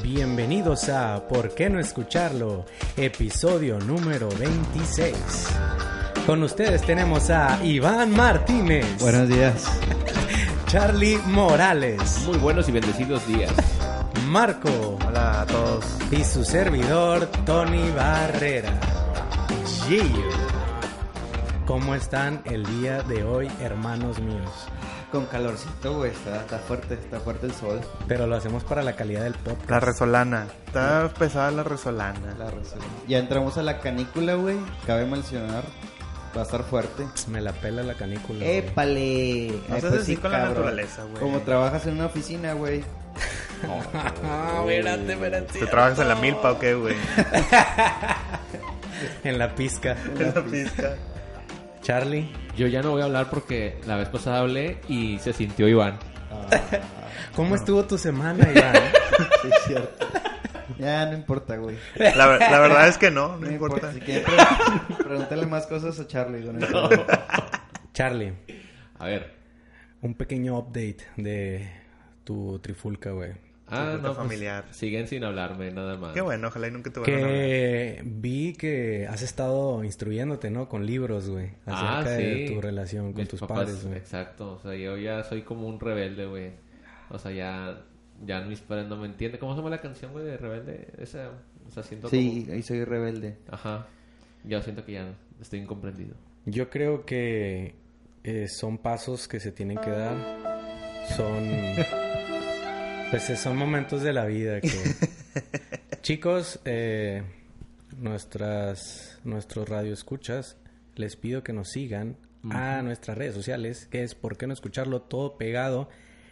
Bienvenidos a ¿Por qué no escucharlo? Episodio número 26. Con ustedes tenemos a Iván Martínez, Buenos días. Charlie Morales, Muy buenos y bendecidos días. Marco Hola a todos. y su servidor Tony Barrera. Gio. ¿Cómo están el día de hoy, hermanos míos? Con calorcito, güey. Está, está fuerte, está fuerte el sol. Pero lo hacemos para la calidad del podcast. La resolana. Está pesada la resolana. La razón. Ya entramos a la canícula, güey. Cabe mencionar. Va a estar fuerte. Me la pela la canícula. ¡Épale! No Ay, pues así sí, con la naturaleza, güey. Como trabajas en una oficina, güey. Ah, espérate, espérate. ¿Tú trabajas en la milpa o qué, güey? En la pizca. En la pista. Charlie. Yo ya no voy a hablar porque la vez pasada hablé y se sintió Iván. ¿Cómo estuvo tu semana, Iván? Sí, es cierto. Ya, no importa, güey. La, la verdad es que no, no importa. Si quieren, pre- pregúntale más cosas a Charlie. güey, no. Charlie, A ver. un pequeño update de tu trifulca, güey. Ah, no, pues, familiar. siguen sin hablarme, nada más. Qué bueno, ojalá y nunca te vuelvan a. Que vi que has estado instruyéndote, ¿no? Con libros, güey. Ah, Acerca sí. de tu relación con Mis tus papás, padres, güey. Exacto. O sea, yo ya soy como un rebelde, güey. O sea, ya, ya mis padres no me entienden. ¿Cómo se llama la canción, güey, de rebelde? Esa, o sea, siento Sí, ahí soy rebelde. como... Ajá. Yo siento que ya estoy incomprendido. Yo creo que eh, son pasos que se tienen que dar. Son. Pues eh, son momentos de la vida que. Chicos, eh, nuestras, nuestros radioescuchas, les pido que nos sigan a nuestras redes sociales, que es por qué no escucharlo todo pegado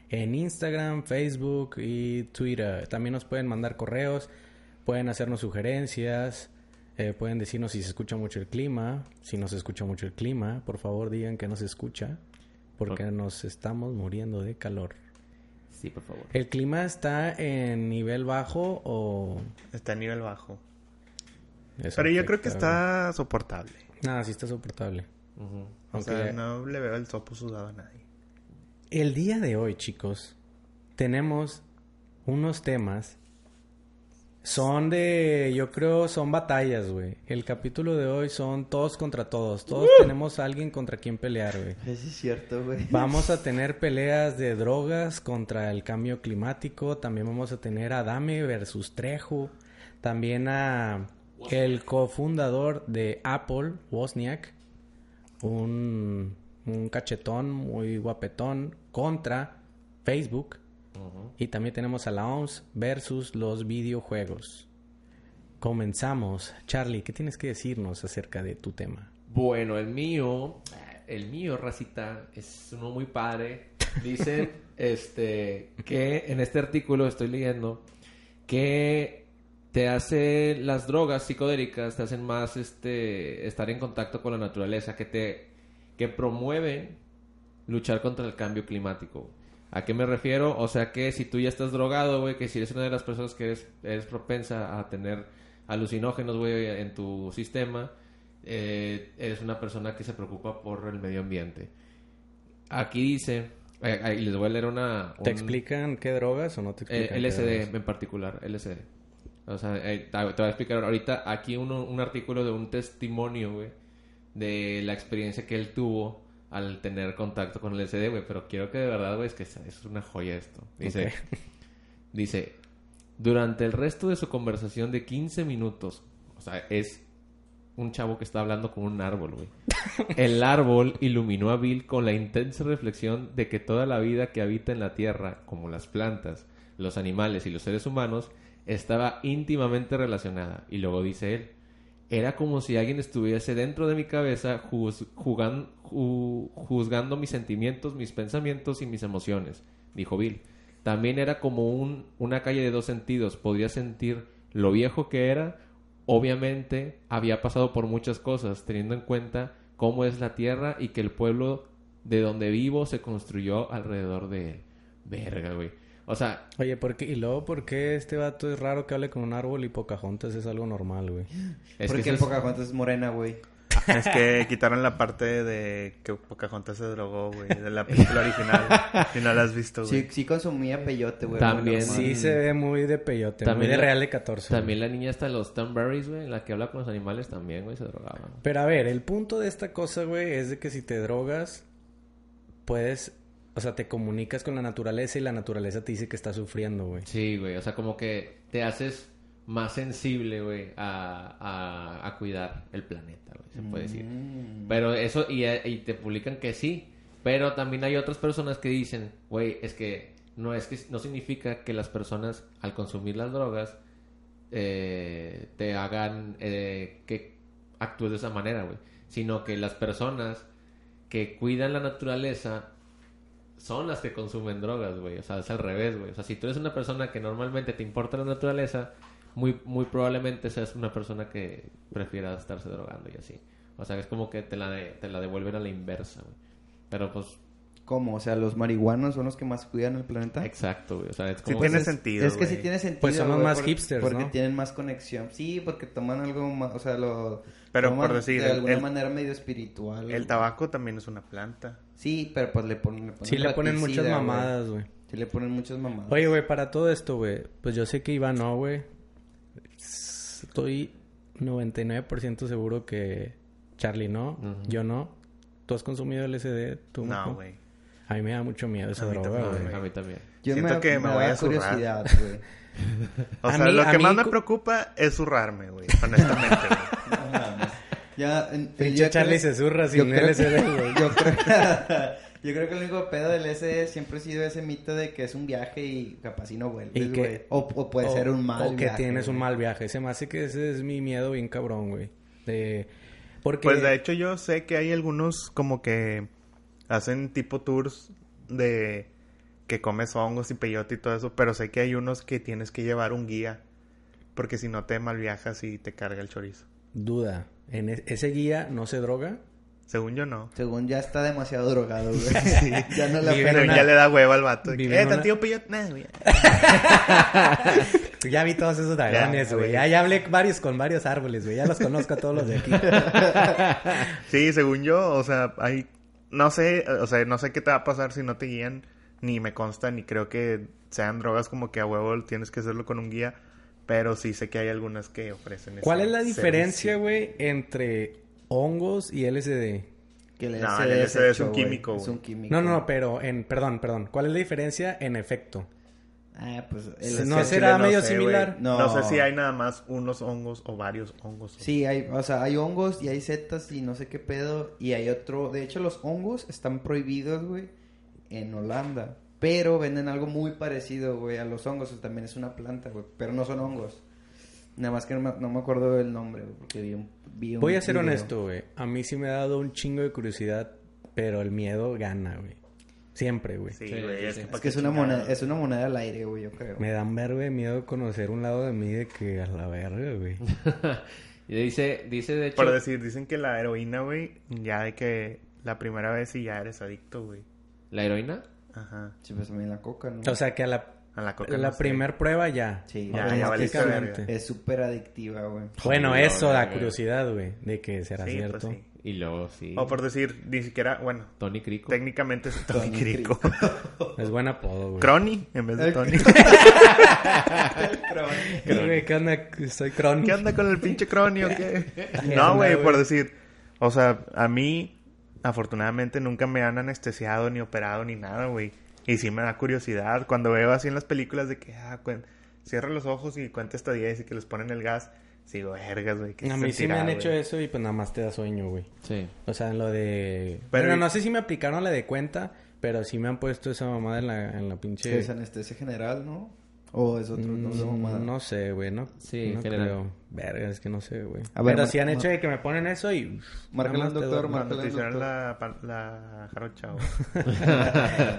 en Instagram, Facebook y Twitter. También nos pueden mandar correos, pueden hacernos sugerencias, eh, pueden decirnos si se escucha mucho el clima, si no se escucha mucho el clima, por favor digan que no se escucha, porque nos estamos muriendo de calor. Sí, por favor. ¿El clima está en nivel bajo o...? Está a nivel bajo. Eso Pero yo creo que está soportable. Nada, sí está soportable. Ujú. O Aunque sea, no le veo el topo sudado a nadie. el día de hoy, chicos, tenemos unos temas. Son de, yo creo, son batallas, güey. El capítulo de hoy son todos contra todos. Todos tenemos a alguien contra quien pelear, güey. Eso es cierto, güey. Vamos a tener peleas de drogas contra el cambio climático. También vamos a tener a Dame versus Trejo. También a el cofundador de Apple, Wozniak. Un, un cachetón muy guapetón contra Facebook. Y también tenemos a la OMS versus los videojuegos. Comenzamos. Charlie, ¿qué tienes que decirnos acerca de tu tema? Bueno, el mío, el mío, racita, es uno muy padre. Dicen, este, que en este artículo estoy leyendo que te hace las drogas psicodélicas te hacen más, este, estar en contacto con la naturaleza, que te, que promueven luchar contra el cambio climático. ¿A qué me refiero? O sea que si tú ya estás drogado, güey, que si eres una de las personas que eres, eres propensa a tener alucinógenos, güey, en tu sistema, eh, eres una persona que se preocupa por el medio ambiente. Aquí dice, eh, ahí les voy a leer una... ¿Te explican qué drogas o no te eh, explican? qué LSD en particular, LSD. O sea, eh, te te voy a explicar ahorita aquí uno, un artículo de un testimonio, güey, de la experiencia que él tuvo al tener contacto con el LSD, güey. Pero quiero que de verdad, güey, es que es una joya esto. Dice, dice, durante el resto de su conversación de 15 minutos, o sea, es un chavo que está hablando con un árbol, güey. El árbol iluminó a Bill con la intensa reflexión de que toda la vida que habita en la Tierra, como las plantas, los animales y los seres humanos, estaba íntimamente relacionada. Y luego dice él, era como si alguien estuviese dentro de mi cabeza juz- juzgando mis sentimientos, mis pensamientos y mis emociones, dijo Bill. También era como un, una calle de dos sentidos. Podía sentir lo viejo que era. Obviamente había pasado por muchas cosas, teniendo en cuenta cómo es la tierra y que el pueblo de donde vivo se construyó alrededor de él. Verga, güey. O sea, Oye, ¿por qué? ¿Y luego por qué este vato es raro que hable con un árbol y Pocahontas es algo normal, güey? es Porque que el es- Pocahontas es morena, güey. Es que quitaron la parte de que Pocahontas se drogó, güey, de la película original. Y no la has visto, güey. Sí, sí consumía peyote, güey. También. Sí se ve muy de peyote, También muy de la- Real de 14. güey. También la niña está en los Thornberries, güey, la que habla con los animales también, güey, se drogaba. Pero a ver, el punto de esta cosa, güey, es de que si te drogas, puedes... O sea, te comunicas con la naturaleza y la naturaleza te dice que está sufriendo, güey. Sí, güey, o sea, como que te haces más sensible, güey, a, a, a cuidar el planeta, güey, se puede decir. Mm. Pero eso, y, y te publican que sí, pero también hay otras personas que dicen, güey, es que no es que no significa que las personas al consumir las drogas eh, te hagan eh, que actúes de esa manera, güey, sino que las personas que cuidan la naturaleza son las que consumen drogas, güey. O sea, es al revés, güey. O sea, si tú eres una persona que normalmente te importa la naturaleza, muy, muy probablemente seas una persona que prefiera estarse drogando y así. O sea, es como que te la, de- te la devuelven a la inversa, güey. Pero pues, ¿Cómo? O sea, los marihuanos son los que más cuidan el planeta. exacto, güey. O sea, es Sí como... tiene es- sentido, Es que sí güey. tiene sentido. Pues güey, más porque- hipsters, Porque ¿no? tienen más conexión. Sí, porque toman algo más, o sea, lo... Pero toman por decir, De el- alguna el- manera medio espiritual. El tabaco también es una planta. Sí, pero pues le ponen... Le ponen Sí le ponen muchas mamadas, güey. Sí le ponen muchas mamadas. Oye, güey, para todo esto, güey, pues yo sé que Iván no, güey. Estoy 99% seguro que Charlie no, yo no. ¿Tú has consumido LSD? ¿Tú, No, güey. A mí me da mucho miedo esa A droga, también, güey. A mí también. Yo siento que me voy a curiosidad, güey. O A sea, mí- lo que mí más me cu- preocupa es zurrarme, güey. Honestamente, güey. Ya, en- Pinche Charlie creo- se zurra sin que- LSD, güey. Yo creo, yo creo que el único pedo del SD siempre ha sido ese mito de que es un viaje y capaz y no vuelves, Y que- güey. O, o puede o- ser un mal O que viaje, tienes un mal viaje. Se me hace que ese es mi miedo bien cabrón, güey. De... Porque... Pues de hecho yo sé que hay algunos como que hacen tipo tours de que comes hongos y peyote y todo eso, pero sé que hay unos que tienes que llevar un guía porque si no te mal viajas y te carga el chorizo. Duda. ¿En e- ese guía no se droga? Según yo no. Según ya está demasiado drogado, güey. Ya no en Pero una- ya le da hueva al vato. que, eh, una- tantillo peyote. Nah, güey. Ya vi todos esos dragones, Ya, güey. güey. Ya, ya hablé varios con varios árboles, güey. Ya los conozco a todos los de aquí. Sí, según yo, o sea, hay no sé, o sea, no sé qué te va a pasar si no te guían, ni me consta, ni creo que sean drogas como que a huevo tienes que hacerlo con un guía, pero sí sé que hay algunas que ofrecen ¿Cuál es la diferencia, güey, entre hongos y LSD? Que el No, el es LSD es hecho, un químico, Es un químico. No, no, no, pero en... Perdón, perdón. ¿Cuál es la diferencia en efecto? Ah, pues... No el Es al será chile no medio sé, similar? No. No. sé si hay nada más unos hongos o varios hongos. Sí, hay, o sea, hay hongos y hay setas y no sé qué pedo. Y hay otro. De hecho, los hongos están prohibidos, güey, en Holanda. Pero venden algo muy parecido, güey, a los hongos. También es una planta, güey. Pero no son hongos. Nada más que no me, no me acuerdo del nombre, güey, porque vi un, vi un Voy a ser video. honesto, güey. A mí sí me ha dado un chingo de curiosidad, pero el miedo gana, güey. Siempre, güey. Sí, güey, sí, es sí. que, Es pa' que es una, moneda, es una moneda al aire, güey, yo creo. Me dan verga miedo conocer un lado de mí de que a la verga, güey. y dice, dice de hecho... Por decir, dicen que la heroína, güey, ya de que la primera vez sí ya eres adicto, güey. ¿La heroína? Ajá. Sí, pues también la coca, ¿no? O sea que a la, A la coca la no sé. primer prueba ya. Sí, Ya, ya es súper adictiva, güey. Bueno, eso da curiosidad, güey, de que será Sí, cierto. pues sí. Y luego sí. O por decir, ni siquiera, bueno, Tony Crico. técnicamente es Tony Tony Crico. Es buen apodo, güey. Crony en vez de El- Tony. Güey, ¿qué onda? Soy crónico. ¿Qué onda con el pinche Crony o qué? No, güey. por decir, o sea, a mí afortunadamente nunca me han anestesiado ni operado ni nada, güey. Y sí me da curiosidad cuando veo así en las películas de que ah, cierra los ojos y cuenta hasta 10 y que les ponen el gas. Sigo, vergas, güey. ¿qué A mí sí me han hecho güey?" eso y pues nada más te da sueño, güey. Sí. O sea, en lo de... Pero- Bueno, no sé si me aplicaron la de cuenta, pero sí me han puesto esa mamada en la, en la pinche... Es anestesia general, ¿no? O es otro, no sé, mamada. Mm, no sé, güey, no, Sí, no general. creo. Verga, es que no sé, güey. A ver, Pero sí han hecho de que me ponen eso y... Márcale al doctor, Márcale al doctor. la, la jarocha, güey.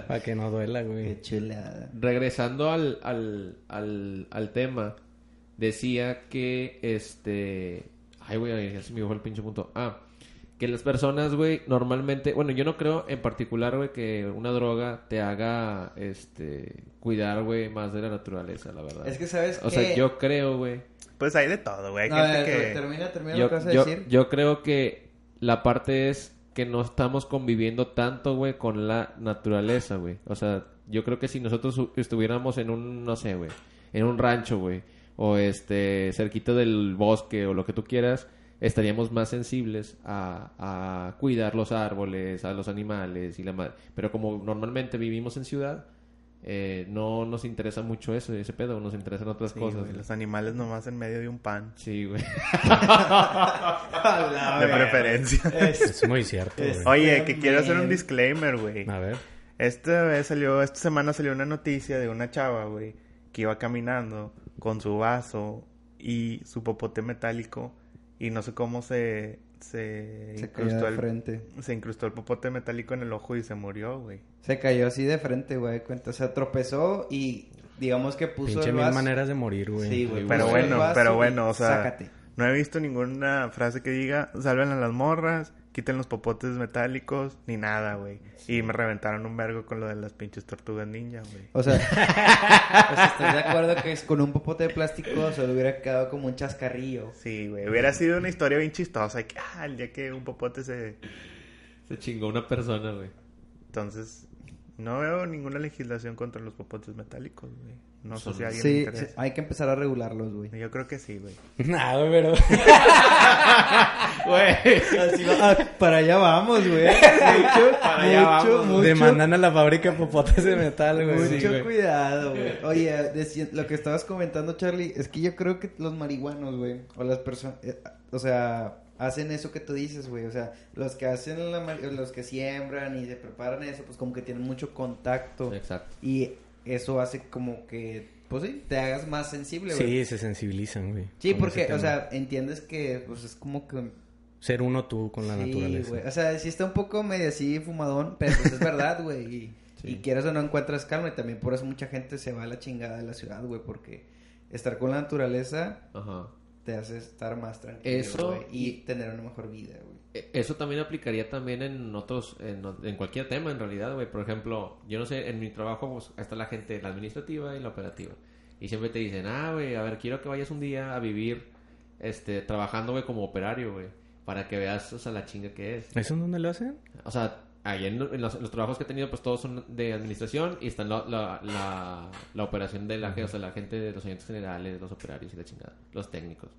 Para que no duela, Qué güey. chulada. Regresando al, al, al, al tema, decía que este. Ay, güey, ya se me fue el pinche punto. Ah, que las personas, güey, normalmente. Bueno, yo no creo en particular, güey, que una droga te haga este cuidar, güey, más de la naturaleza, la verdad. Es que, ¿sabes O qué? sea, yo creo, güey. Pues hay de todo, güey. No, que... termina, termina lo Yo, que vas a yo, decir. yo creo que la parte es que no estamos conviviendo tanto, güey, con la naturaleza, güey. O sea, yo creo que si nosotros estuviéramos en un, no sé, güey, en un rancho, güey, o este, cerquita del bosque o lo que tú quieras, estaríamos más sensibles a, a cuidar los árboles, a los animales y la madre. Pero como normalmente vivimos en ciudad, eh, no nos interesa mucho eso, ese pedo, nos interesan otras Sí, cosas. güey, los animales nomás en medio de un pan. Sí, güey. de preferencia. Es muy cierto. Oye, que quiero hacer un disclaimer, güey. A ver. Esta vez salió, esta semana salió una noticia de una chava, güey, que iba caminando con su vaso y su popote metálico y no sé cómo se se, Se cayó incrustó de el frente. se incrustó el popote metálico en el ojo y se murió, güey. Se cayó así de frente, güey. Cuenta, o sea, tropezó y digamos que puso Pinche el mil vaso. maneras de morir, güey. Sí, güey. Pero bueno, pero bueno, o sea, Sácate. no he visto ninguna frase que diga salven a las morras, quiten los popotes metálicos, ni nada, güey. Y me reventaron un vergo con lo de las pinches tortugas ninja, güey. O sea, o sea, ¿estás de acuerdo que es con un popote de plástico se le hubiera quedado como un chascarrillo? Sí, güey. Hubiera sido una historia bien chistosa. Que, ah, el día que un popote se... Se chingó una persona, güey. Entonces, no veo ninguna legislación contra los popotes metálicos, güey. No sé si alguien Sí, sí, hay que empezar a regularlos, güey. Yo creo que sí, güey. Nah, güey, pero... Güey. Ah, para allá vamos, güey. Mucho, Para allá mucho, vamos. mucho, Demandan a la fábrica de popotes de metal, güey. mucho Sí, güey. cuidado, güey. Oye, deci- lo que estabas comentando, Charlie, es que yo creo que los marihuanos, güey, o las personas, eh, o sea, hacen eso que tú dices, güey. O sea, los que hacen la los que siembran y se preparan eso, pues como que tienen mucho contacto. Exacto. Y eso hace como que, pues sí, te hagas más sensible, güey. Sí, se sensibilizan, güey. Sí, porque, o sea, entiendes que, pues es como que Ser uno tú con la Sí, naturaleza. güey. O sea, sí está un poco medio así fumadón, pero pues es verdad, güey. Y, Sí. y quieras o no encuentras calma. Y también por eso mucha gente se va a la chingada de la ciudad, güey. Porque estar con la naturaleza Ajá. Te hace estar más tranquilo, Eso y, y- tener una mejor vida, güey. E- Eso también aplicaría también en otros, en, cualquier tema en realidad, güey. Por ejemplo, yo no sé, en mi trabajo pues, está la gente, la administrativa y la operativa. Y siempre te dicen, ah, güey, a ver, quiero que vayas un día a vivir, este, trabajando, güey, como operario, güey. Para que veas, o sea, la chinga que es. ¿Eso en dónde lo hacen? O sea, ahí en, en los, en los trabajos que he tenido, pues todos son de administración y están la, la, la, la operación de la, o sea, la gente de los agentes generales, los operarios y la chingada, los técnicos.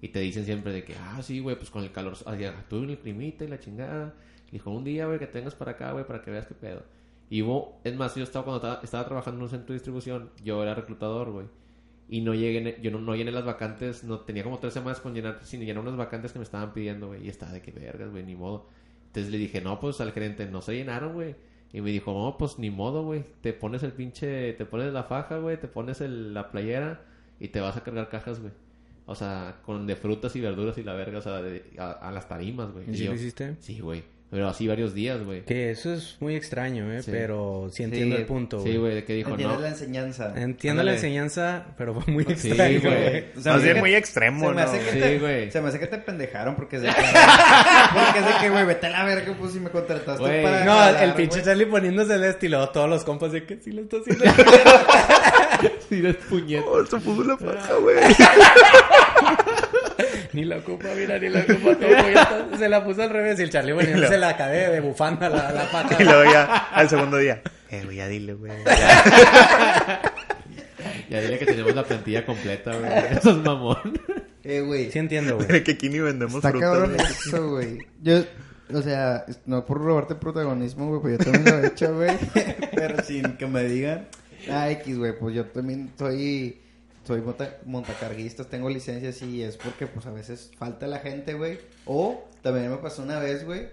Y te dicen siempre de que, ah, sí, güey, pues con el calor, sea, tú el climita y la chingada. Dijo, un día, güey, que tengas para acá, güey, para que veas qué pedo. Y hubo, es más, yo estaba cuando estaba, estaba trabajando en un centro de distribución, yo era reclutador, güey. Y no llegué, yo no, no llené las vacantes, no tenía como tres semanas con llenar, sin llenar unas vacantes que me estaban pidiendo, güey. Y estaba de que vergas, güey, ni modo. Entonces le dije, no, pues al gerente, no se llenaron, güey. Y me dijo, no, pues ni modo, güey. Te pones el pinche, te pones la faja, güey, te pones el- la playera y te vas a cargar cajas, güey. O sea, con de frutas y verduras y la verga, o sea, de- a, a las tarimas, güey. ¿Y Y si yo- lo hiciste? Sí, güey. Pero así varios días, güey. Que eso es muy extraño, ¿eh? Sí. Pero sí entiendo Sí, el punto, Sí, güey, de que dijo, Entiendes no. la enseñanza. Entiendo la enseñanza, pero fue muy extraño, güey. O sea, bien hace muy extremo, se me ¿no? hace que Sí, güey. Se me hace que te pendejaron porque es de que... porque es de que, güey, vete a la verga, pues si me contrataste Güey. para... No, el pinche. Charlie poniéndose el estilo, todos los compas de que sí lo está haciendo. Sí, eres puñeta. Oh, se puso la faja, güey. ni la ocupa, mira, ni la ocupa todo, Se la puso al revés y el Charlie poniéndose la cadena de bufanda, la, la paca. y luego ya, al segundo día. Eh, güey, ya dile, güey. Ya dile que tenemos la plantilla completa, güey. Eso es mamón. Eh, güey. Sí entiendo, güey. Mira que aquí ni vendemos Está cabrón güey. eso, güey. Yo, o sea, no por robarte protagonismo, güey, pues yo también lo he hecho, güey. Pero sin que me digan. Ah, X, güey, pues yo también soy, soy monta- montacarguista, tengo licencias y es porque, pues a veces falta la gente, güey. O también me pasó una vez, güey,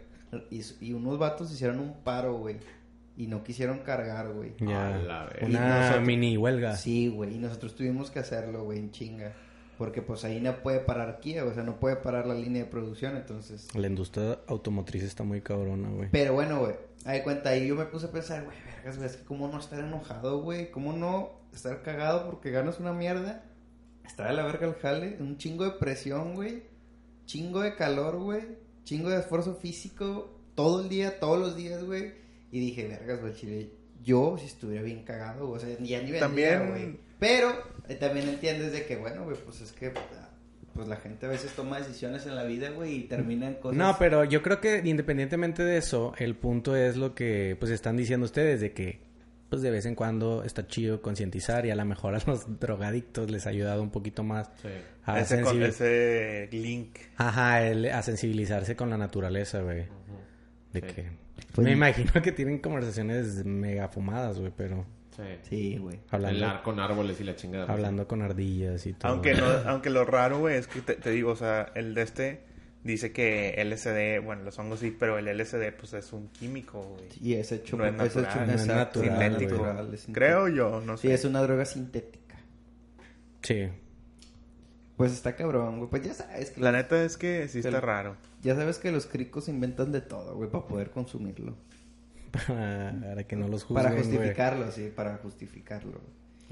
y, y unos vatos hicieron un paro, güey. Y no quisieron cargar, güey. Ya. A la. Una nosotros- mini huelga. Sí, güey, y nosotros tuvimos que hacerlo, güey, en chinga. Porque pues ahí no puede parar Kia, o sea, no puede parar la línea de producción, entonces... La industria automotriz está muy cabrona, güey. Pero bueno, güey, ahí cuenta, ahí yo me puse a pensar, güey, vergas, güey, es que cómo no estar enojado, güey, cómo no estar cagado porque ganas una mierda, estar a la verga al jale, un chingo de presión, güey, chingo de calor, güey, chingo de esfuerzo físico, todo el día, todos los días, güey, y dije, vergas, güey, chile, yo si estuviera bien cagado, o sea, ya ni También- güey. Pero eh, también entiendes de que, bueno, güey, pues es que pues la gente a veces toma decisiones en la vida, güey, y terminan cosas... No, pero yo creo que independientemente de eso, el punto es lo que pues están diciendo ustedes de que pues de vez en cuando está chido concientizar y a lo mejor a los drogadictos les ha ayudado un poquito más Sí. a, ese, con- sensibil- ese link. Ajá, el- a sensibilizarse con la naturaleza, güey. De Sí. que Pues- me imagino que tienen conversaciones mega fumadas, güey, pero Sí. Güey. hablando El ar con árboles y la chingada. hablando con ardillas y todo. Aunque no, aunque lo raro, güey, es que te, te digo, o sea, el de este dice que LSD, bueno, los hongos sí, pero el LSD pues es un químico, güey. Y es hecho... No es hecho- natural, no es exacto, natural, sintético, güey. es sintético. Creo yo, no sé. Sí, es una droga sintética. Sí. Pues está cabrón, güey. Pues ya sabes que... La neta es que sí está El- raro. Ya sabes que los cricos inventan de todo, güey, para poder consumirlo. Para que no los juzguen, para justificarlo, sí, para justificarlo.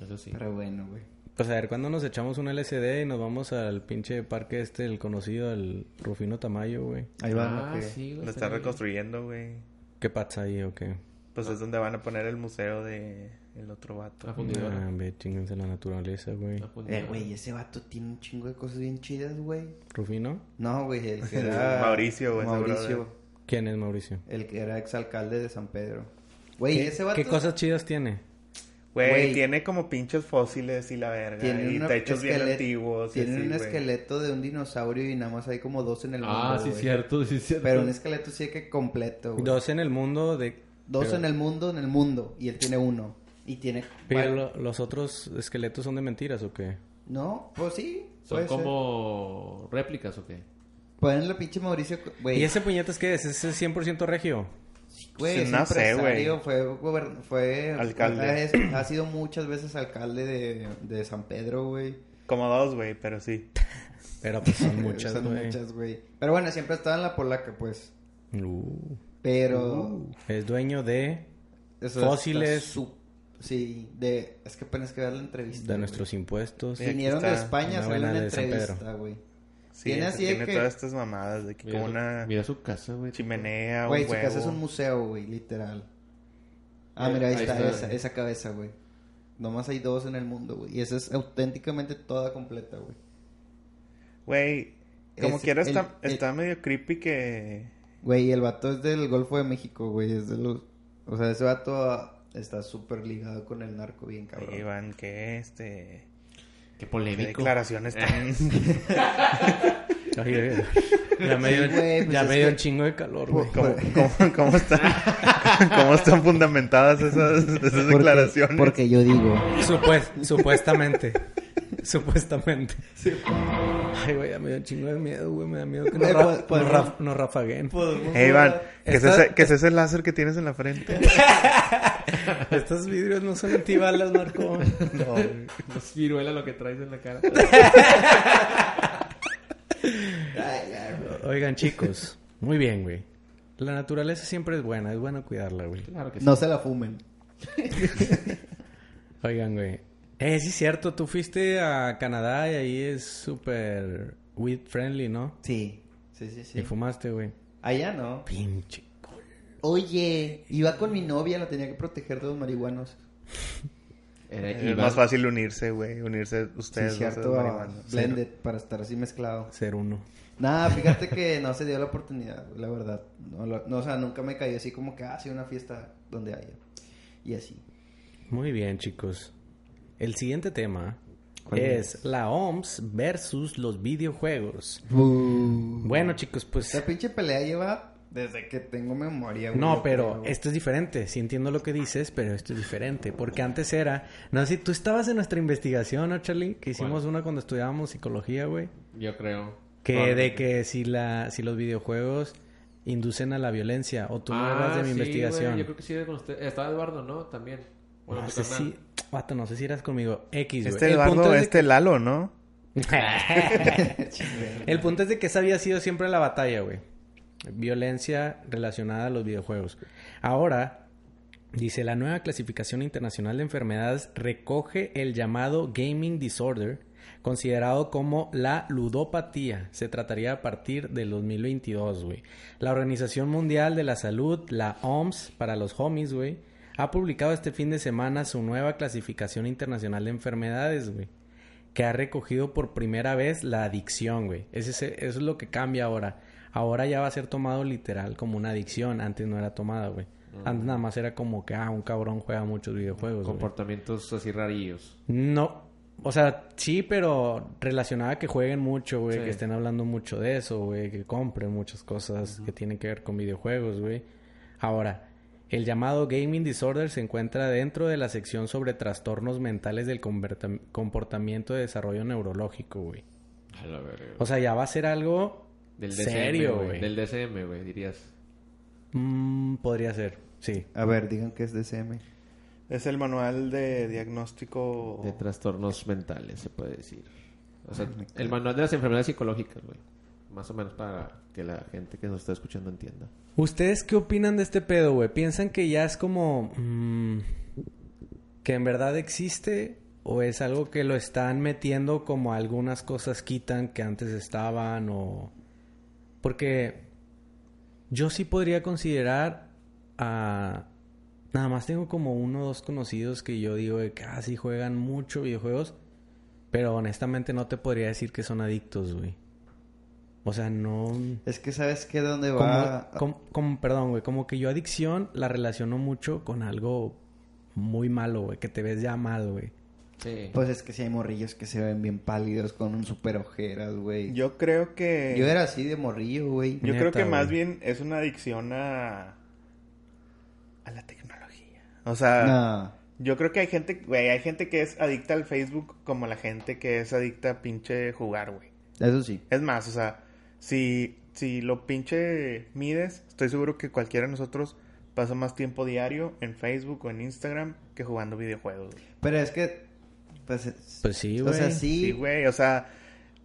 Eso sí. Pero bueno, güey. Pues a ver, ¿cuándo nos echamos un LSD y nos vamos al pinche parque este, el conocido, el Rufino Tamayo, güey? Ahí va, Ah. Que- sí, güey. Lo está reconstruyendo, güey. ¿Qué pasa ahí o qué? Pues es donde van a poner el museo de el otro vato. La fundidora. Ah, ve, chinguense la naturaleza, güey. Eh, güey, ese vato tiene un chingo de cosas bien chidas, güey. ¿Rufino? No, güey, el que era... Mauricio, güey, Mauricio. ¿Quién es Mauricio? el que era exalcalde de San Pedro. Güey, ¿Qué, ese vato... qué cosas chidas tiene? Güey, Güey. tiene como pinches fósiles y la verga. Tiene y techos bien esqueleto- antiguos. Tiene así, un güey. esqueleto de un dinosaurio y nada más hay como dos en el mundo, Ah, sí, güey. cierto, sí, cierto. Pero un esqueleto sí que completo, güey. Dos en el mundo de... Dos pero- en el mundo, en el mundo. Y él tiene uno. Y tiene... Pero lo- los otros esqueletos son de mentiras o qué? No, pues sí. ¿Son ser. como réplicas o qué? Ponen la pinche Mauricio... Güey, ¿Y ese puñetas qué es? ¿Es 100% regio? Güey, Sí, es no sé, empresario, güey. fue, fue Alcalde. es- ha sido muchas veces alcalde de, de San Pedro, güey. Como dos, güey, pero sí. Pero pues son muchas, Son güey. muchas, güey. Pero bueno, siempre estaba en la polaca, pues. Uh, Pero... es dueño de... eso Fósiles. su- Sí, de... Es que apenas que ver la entrevista. De güey. nuestros impuestos. Vinieron de España a buena una entrevista, güey. Sí, Tiene así tiene que- todas estas mamadas de que Mira, como su- una mira su casa, güey. chimenea, Güey, su casa es un museo, güey, literal. Ah, Eh, mira, ahí, ahí está, está. esa, esa cabeza, güey. Nomás hay dos en el mundo, güey. Y esa es auténticamente toda completa, güey. Güey, como Es quiera el- está, el- está medio creepy que... Güey, el vato es del Golfo de México, güey. Es de los... O sea, ese vato está súper ligado con el narco bien cabrón. Iván, que este... Qué qué polémico. declaraciones tan... Oye, ya me dio, Sí, güey, pues ya me dio que- un chingo de calor, güey. ¿Cómo, cómo, cómo están, ¿Cómo están fundamentadas esas, esas Porque- declaraciones? Porque yo digo... Supues- supuestamente. supuestamente. Ay, güey, ya me dio un chingo de miedo, güey. Me da miedo que nos, ra- pues- pues- nos ra- nos rafaguen. Hey, Iván, ¿qué es, Está- ese, qué es ese láser que tienes en la frente? Estos vidrios no son antibalas, Marco. No. Es viruela lo que traes en la cara. Oigan, chicos. Muy bien, güey. La naturaleza siempre es buena. Es bueno cuidarla, güey. Claro que sí. No se la fumen. Oigan, güey. Eh, sí es cierto. Tú fuiste a Canadá y ahí es súper weed friendly, ¿no? Sí. Sí, sí, sí. Y fumaste, güey. Allá no. Pinche. Oye, iba con mi novia, la tenía que proteger de los marihuanos. Era Es más fácil unirse, güey. Unirse ustedes. sí, cierto. a blended, para estar así mezclado. Ser uno. Nada, fíjate que no se dio la oportunidad, la verdad. No, lo- no, o sea, nunca me caí así como que hace una fiesta donde haya. Y así. Muy bien, chicos. El siguiente tema ¿Cuál es la OMS versus los videojuegos. Bueno, Bueno, chicos, pues... esta pinche pelea lleva desde que tengo memoria. güey, No, pero creo, esto es diferente. Sí entiendo lo que dices, pero esto es diferente. Porque antes era... No sé si tú estabas en nuestra investigación, ¿no, Charlie? Que hicimos ¿Cuál? una cuando estudiábamos psicología, güey. Yo creo. Que de que si la si los videojuegos inducen a la violencia. O tú no eras de mi Ah, sí, investigación. güey, Yo creo que sí con usted. Estaba Eduardo, ¿no? También. Bueno, no sé si... Vato, no sé si eras conmigo. X, güey. Este El punto Eduardo, es este Lalo, ¿no? El punto es de que esa había sido siempre la batalla, güey. Violencia relacionada a los videojuegos. Ahora, dice, la nueva clasificación internacional de enfermedades recoge el llamado gaming disorder, considerado como la ludopatía. Se trataría a partir del 2022, güey. La Organización Mundial de la Salud, la OMS, para los homies, güey, ha publicado este fin de semana su nueva clasificación internacional de enfermedades, güey. que ha recogido por primera vez la adicción, güey. Ese, ese- eso es lo que cambia ahora. Ahora ya va a ser tomado literal como una adicción. Antes no era tomada, güey. Antes nada más era como que, ah, un cabrón juega muchos videojuegos, güey. Comportamientos así rarillos. No, o sea, sí, pero relacionada a que jueguen mucho, güey, Sí. que estén hablando mucho de eso, güey, que compren muchas cosas que tienen que ver con videojuegos, güey. Ahora, el llamado gaming disorder se encuentra dentro de la sección sobre trastornos mentales del comportamiento de desarrollo neurológico, güey. A la verga. O sea, ya va a ser algo Del DCM, serio, güey. Del DCM, güey, dirías. Mm, podría ser, sí. A ver, digan que es DCM. Es el manual de diagnóstico. De trastornos mentales, se puede decir. O sea, me el manual de las enfermedades psicológicas, güey. Más o menos para que la gente que nos está escuchando entienda. ¿Ustedes qué opinan de este pedo, güey? ¿Piensan que ya es como... mm, que en verdad existe? ¿O es algo que lo están metiendo como algunas cosas quitan que antes estaban? O... Porque yo sí podría considerar a... Nada más tengo como uno o dos conocidos que yo digo que ah, sí juegan mucho videojuegos. Pero honestamente no te podría decir que son adictos, güey. O sea, no... Es que sabes que dónde va. como- como- perdón, güey, como que yo adicción la relaciono mucho con algo muy malo, güey, que te ves ya mal, güey. Sí. Pues es que si hay morrillos que se ven bien pálidos con un super ojeras, güey. Yo, Yo creo que. era así de morrillo, güey. Yo Neta, creo que más bien es una adicción a. a la tecnología. O sea, No. yo creo que hay gente, güey, hay gente que es adicta al Facebook como la gente que es adicta a pinche jugar, güey. Eso sí. Es más, o sea, si, si lo pinche mides, estoy seguro que cualquiera de nosotros pasa más tiempo diario en Facebook o en Instagram que jugando videojuegos. güey. Pero es que. Pues, es- Pues sí, O güey. sea, Sí, sí. güey, o sea,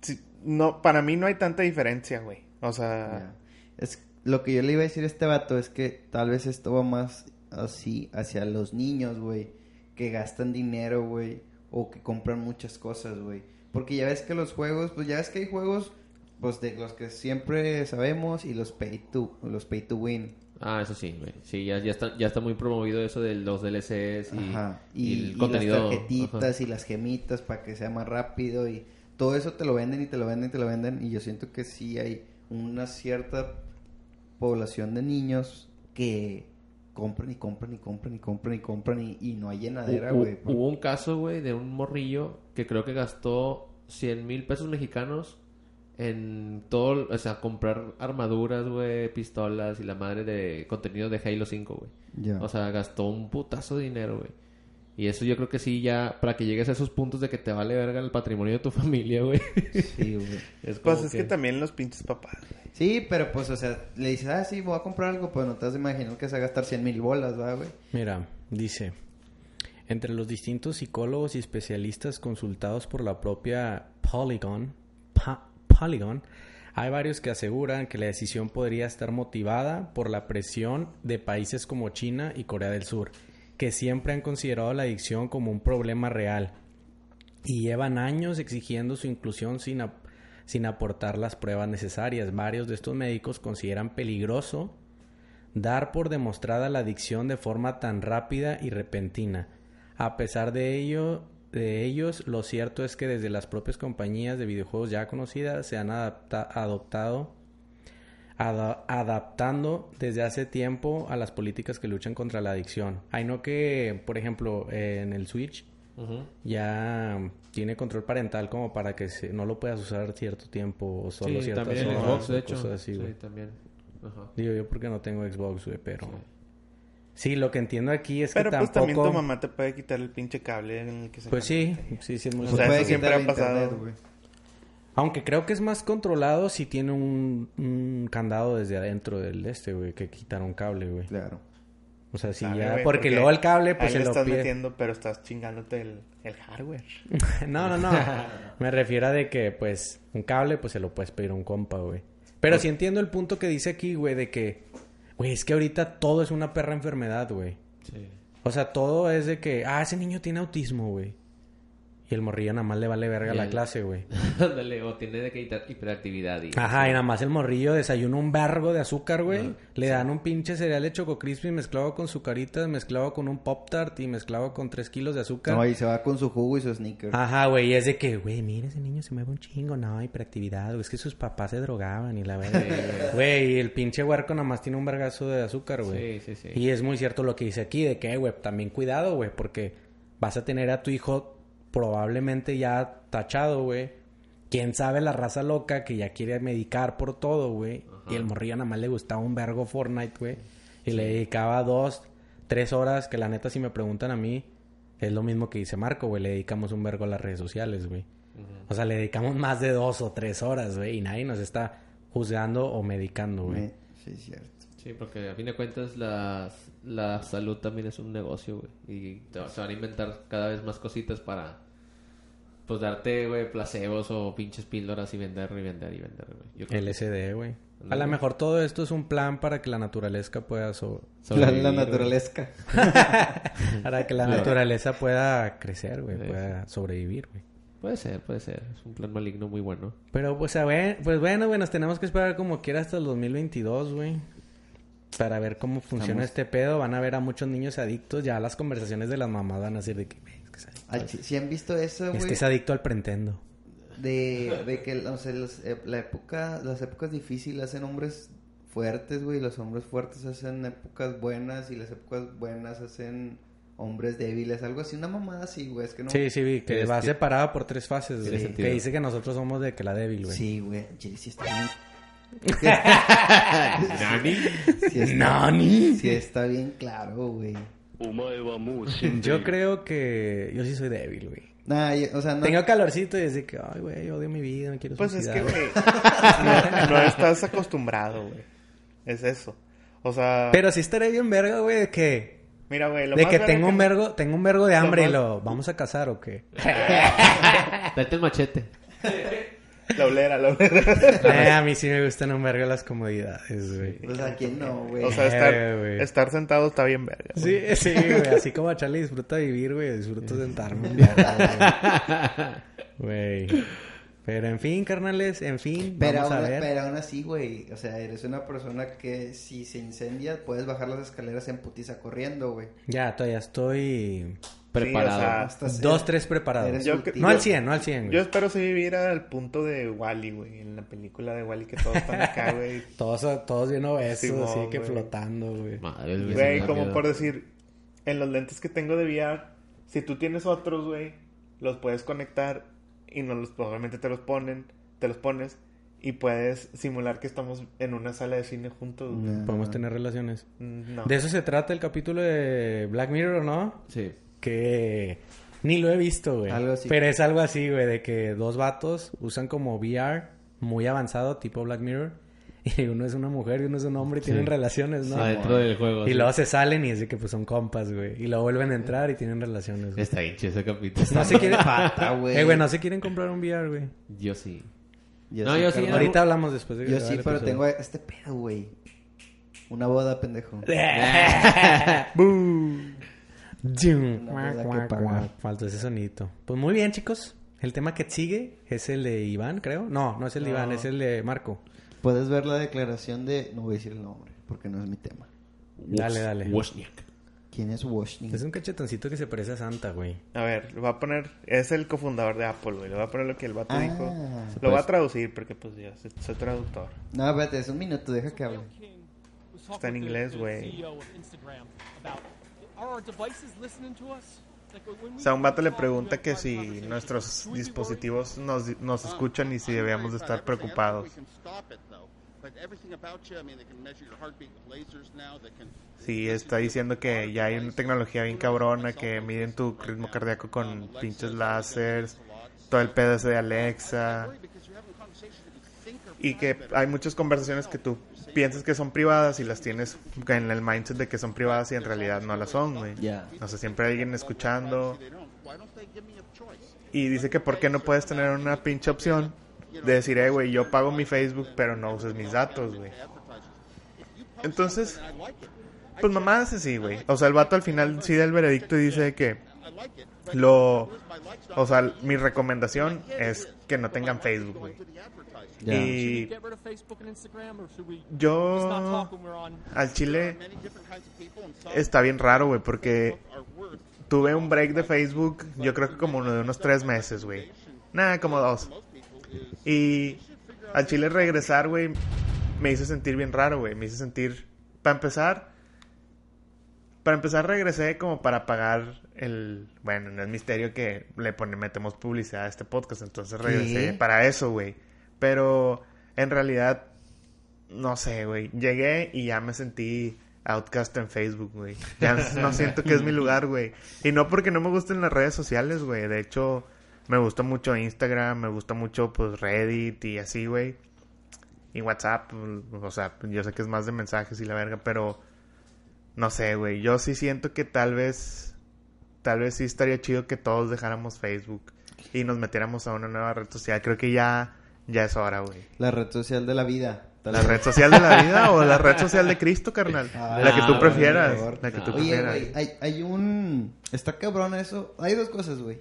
sí, no, para mí no hay tanta diferencia, güey. O sea. Es, lo que yo le iba a decir a este vato es que tal vez esto va más así hacia los niños, güey. Que gastan dinero, güey. O que compran muchas cosas, güey. Porque ya ves que los juegos, pues ya ves que hay juegos, pues de los que siempre sabemos y los pay to, los pay to win. Ah, eso sí, güey. Sí, ya, ya, está, ya está muy promovido eso de los DLCs y, Ajá. y Y, el y contenido. las tarjetitas Ajá. y las gemitas para que sea más rápido y todo eso te lo venden y te lo venden y te lo venden y yo siento que sí hay una cierta población de niños que compran y compran y compran y compran y compran y, y no hay llenadera, güey. hu- Hubo un caso, güey, de un morrillo que creo que gastó 100 mil pesos mexicanos en todo, o sea, comprar armaduras, güey, pistolas y la madre de contenido de Halo 5, güey. Ya. O sea, gastó un putazo de dinero, güey. Y eso yo creo que sí, ya, para que llegues a esos puntos de que te vale verga el patrimonio de tu familia, güey. Sí, güey. es pues es que... también los pinches papás, güey. Sí, pero pues, o sea, le dices, ah, sí, voy a comprar algo, pues no te has de imaginar que se va a gastar 100 mil bolas, ¿va, güey? Mira, dice, entre los distintos psicólogos y especialistas consultados por la propia Polygon, Pa- Hay varios que aseguran que la decisión podría estar motivada por la presión de países como China y Corea del Sur, que siempre han considerado la adicción como un problema real y llevan años exigiendo su inclusión sin, sin aportar las pruebas necesarias. Varios de estos médicos consideran peligroso dar por demostrada la adicción de forma tan rápida y repentina. A pesar de ello, de ellos, lo cierto es que desde las propias compañías de videojuegos ya conocidas se han adapta- adoptado ada- adaptando desde hace tiempo a las políticas que luchan contra la adicción. Hay no que, por ejemplo, eh, en el Switch ya tiene control parental como para que se- no lo puedas usar cierto tiempo o solo Sí, ciertas también en horas Xbox, o de hecho. cosas así, sí, también. Ajá. Digo yo porque no tengo Xbox, güey, pero... Sí. Sí, lo que entiendo aquí es Pero que pues tampoco... también tu mamá te puede quitar el pinche cable en el que se Pues sí, sí, sí es muy O sea, puede eso siempre quitar ha el pasado. internet, güey. Aunque creo que es más controlado si tiene un, un candado desde adentro del este, güey, que quitar un cable, güey. Claro. O sea, si Sabe, ya... güey, porque, luego el cable, pues ahí se le lo estás pide... metiendo, pero estás chingándote el, el hardware. no, no, no. Me refiero a de que, pues, un cable, pues se lo puedes pedir a un compa, güey. Pero sí entiendo el punto que dice aquí, güey, de que... Güey, es que ahorita todo es una perra enfermedad, güey. Sí. O sea, todo es de que... Ah, ese niño tiene autismo, güey. Y el morrillo nada más le vale verga la clase, güey. Ándale, o tiene de que hiper- hiperactividad y... Ajá, y nada más el morrillo desayuna un vergo de azúcar, güey. Le dan un pinche cereal de Choco Crispy mezclado con sucaritas, mezclado con un Pop Tart y mezclado con 3 kilos de azúcar. No, y se va con su jugo y su sneaker. Ajá, güey, y es de que, güey, mira, ese niño se mueve un chingo, no, hiperactividad, güey, es que sus papás se drogaban y la verdad. Güey, y el pinche huerco nada más tiene un vergazo de azúcar, güey. Sí, sí, sí. Y es muy cierto lo que dice aquí, de que, güey, también cuidado, güey, porque vas a tener a tu hijo probablemente ya tachado, güey. Quién sabe la raza loca que ya quiere medicar por todo, güey. Y el morrillo nada más le gustaba un vergo Fortnite, güey. Y le dedicaba dos, tres horas, que la neta si me preguntan a mí, es lo mismo que dice Marco, güey. Le dedicamos un vergo a las redes sociales, güey. O sea, le dedicamos más de dos o tres horas, güey. Y nadie nos está juzgando o medicando, güey. Sí, es cierto. Sí, porque a fin de cuentas la, la salud también es un negocio, güey. Y te- se van a inventar cada vez más cositas para, pues, darte, güey, placebos o pinches píldoras y vender y vender y vender, güey. Yo creo que LSD, güey. A lo mejor todo esto es un plan para que la naturaleza pueda so- La, sobrevivir, la güey. naturaleza. para que la naturaleza pueda crecer, güey, Sí. pueda sobrevivir, güey. Puede ser, puede ser. Es un plan maligno muy bueno. Pero pues, a ver, pues bueno, güey, nos tenemos que esperar como quiera hasta el 2022, güey. Para ver cómo funciona Estamos- este pedo. Van a ver a muchos niños adictos. Ya las conversaciones de las mamás van a ser de que, "Güey, es que es Ah, si, si han visto eso, es, güey, que es adicto al prendendo. de, de que o sea, los- eh, la época, las épocas difíciles hacen hombres fuertes, güey, y los hombres fuertes hacen épocas buenas y las épocas buenas hacen hombres débiles, algo así, una mamada así, güey, es que no... Sí, sí, vi que va separada por tres fases, güey. Que dice que nosotros somos de que la débil, güey. Sí, güey, sí, sí está bien. ¿Nani? Sí está, ¿Nani? Sí está bien claro, güey. Yo creo que yo sí soy débil, güey. Nah, o sea. Tengo calorcito y desde que, ay, güey, odio mi vida, me quiero Pues suicidar, es que, güey, no, estás acostumbrado, güey. Es eso. O sea... Pero sí estaré bien verga, güey, de que... Mira, güey, De que, tengo. Un vergo, tengo un vergo de hambre y lo... ¿Vamos a cazar o qué? Date el machete. La olera, la olera. Eh, a mí sí me gustan un vergo las comodidades, güey. Pues a quién no, güey. O sea, estar, Eh, güey. estar sentado está bien verga. güey. Sí, sí, güey. Así como a Charlie disfruta vivir, güey. Disfruto sentarme un día, güey. Güey. Pero en fin, carnales, en fin, Pero vamos aún, a ver. pero aún así, güey, o sea, eres una persona que si se incendia puedes bajar las escaleras en putiza corriendo, güey. Ya, todavía estoy Preparado. Sí, o sea, Hasta ser- dos, tres preparados. Yo. No al 100, no al 100, Yo güey. espero sí vivir al punto de Wally, güey. En la película de Wally que todos están acá, güey. Todos, todos bien obesos, Simón, así que flotando, güey. Madre, güey. sí Güey, como miedo. por decir, en los lentes que tengo de VR, si tú tienes otros, güey, los puedes conectar y no los, probablemente te los ponen, te los pones y puedes simular que estamos en una sala de cine juntos. Ya. Podemos tener relaciones. Mm, No. De eso se trata el capítulo de Black Mirror, ¿no? Sí. Que ni lo he visto, güey. Algo así. Pero es algo así, güey, de que dos vatos usan como VR muy avanzado, tipo Black Mirror. Y uno es una mujer y uno es un hombre y tienen relaciones, ¿no? Adentro del juego. y sí. luego se salen y es de que pues son compas, güey. Y luego vuelven a entrar y tienen relaciones. güey. Está chido ese capítulo. No se quieren... Pata, güey. Eh, güey, no se quieren comprar un VR, güey. Yo sí. Yo No, yo sí. Ahorita hablamos después de Yo grabar sí, pero episodio. tengo este pedo, güey. Una boda, pendejo. Que pagar. Faltó ese sonito. Pues muy bien, chicos. El tema que sigue es el de Iván, creo. No, no es el de Iván, es el de Marco. Puedes ver la declaración de... No voy a decir el nombre, porque no es mi tema. Dale, dale. Wozniak. ¿Quién es Washington? Es un cachetoncito que se parece a Santa, güey. A ver, lo voy a poner, es el cofundador de Apple, güey. Le voy a poner lo que el vato Ah. dijo. Lo voy a puede- traducir porque pues soy, soy traductor. No, espérate, es un minuto, deja que hable. Está en inglés, güey. O sea, un vato le pregunta que si nuestros dispositivos nos, nos escuchan y si debemos de estar preocupados. Sí, está diciendo que ya hay una tecnología bien cabrona que miden tu ritmo cardíaco con pinches láseres, todo el pedo ese de Alexa. Y que hay muchas conversaciones que tú piensas que son privadas y las tienes en el mindset de que son privadas y en realidad no las son, güey. Ya. O sea, siempre hay alguien escuchando. Y dice que por qué no puedes tener una pinche opción de decir, eh, güey, yo pago mi Facebook, pero no uses mis datos, güey. Entonces, pues mamadas así, güey. O sea, el vato al final sí da el veredicto y dice que Lo, o sea, mi recomendación es que no tengan Facebook, güey. Y yo al chile está bien raro, güey, porque tuve un break de Facebook, yo creo que como uno de unos tres meses, güey. Nada, como dos. Y al chile regresar, güey, me hizo sentir bien raro, güey. Me hizo sentir, para empezar, para empezar regresé como para pagar el, bueno, no es misterio que le pone, metemos publicidad a este podcast, entonces regresé ¿Qué? para eso, güey. Pero en realidad, no sé, güey. Llegué y ya me sentí outcast en Facebook, güey. Ya no siento que es mi lugar, güey. Y no porque no me gusten las redes sociales, güey. De hecho, me gusta mucho Instagram, me gusta mucho, pues, Reddit y así, güey. Y WhatsApp, pues, o sea, yo sé que es más de mensajes y la verga, pero no sé, güey. Yo sí siento que tal vez, tal vez sí estaría chido que todos dejáramos Facebook y nos metiéramos a una nueva red social. Creo que ya, ya es hora, güey. La red social de la vida. ¿La red social de la vida o la red social de Cristo, carnal? Ah, la que tú prefieras. La que tú. Oye, prefieras. hay un... Está cabrón eso. Hay dos cosas, güey.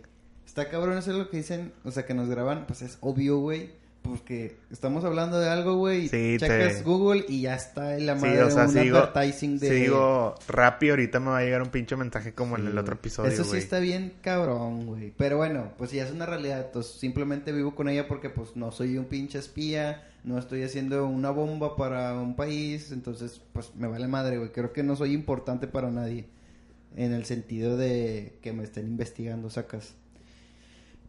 Está cabrón eso es lo que dicen, o sea, que nos graban, pues es obvio, güey. Porque estamos hablando de algo, güey. Sí, checas te- Google y ya está en la Sí, madre o sea, un si digo, advertising de... si digo Rappi, ahorita me va a llegar un pinche mensaje como en Sí, el otro episodio, Eso sí está bien cabrón, güey. Pero bueno, pues ya es una realidad. Entonces simplemente vivo con ella porque pues no soy un pinche espía. No estoy haciendo una bomba para un país. Entonces pues me vale madre, güey. Creo que no soy importante para nadie. En el sentido de que me estén investigando, sacas.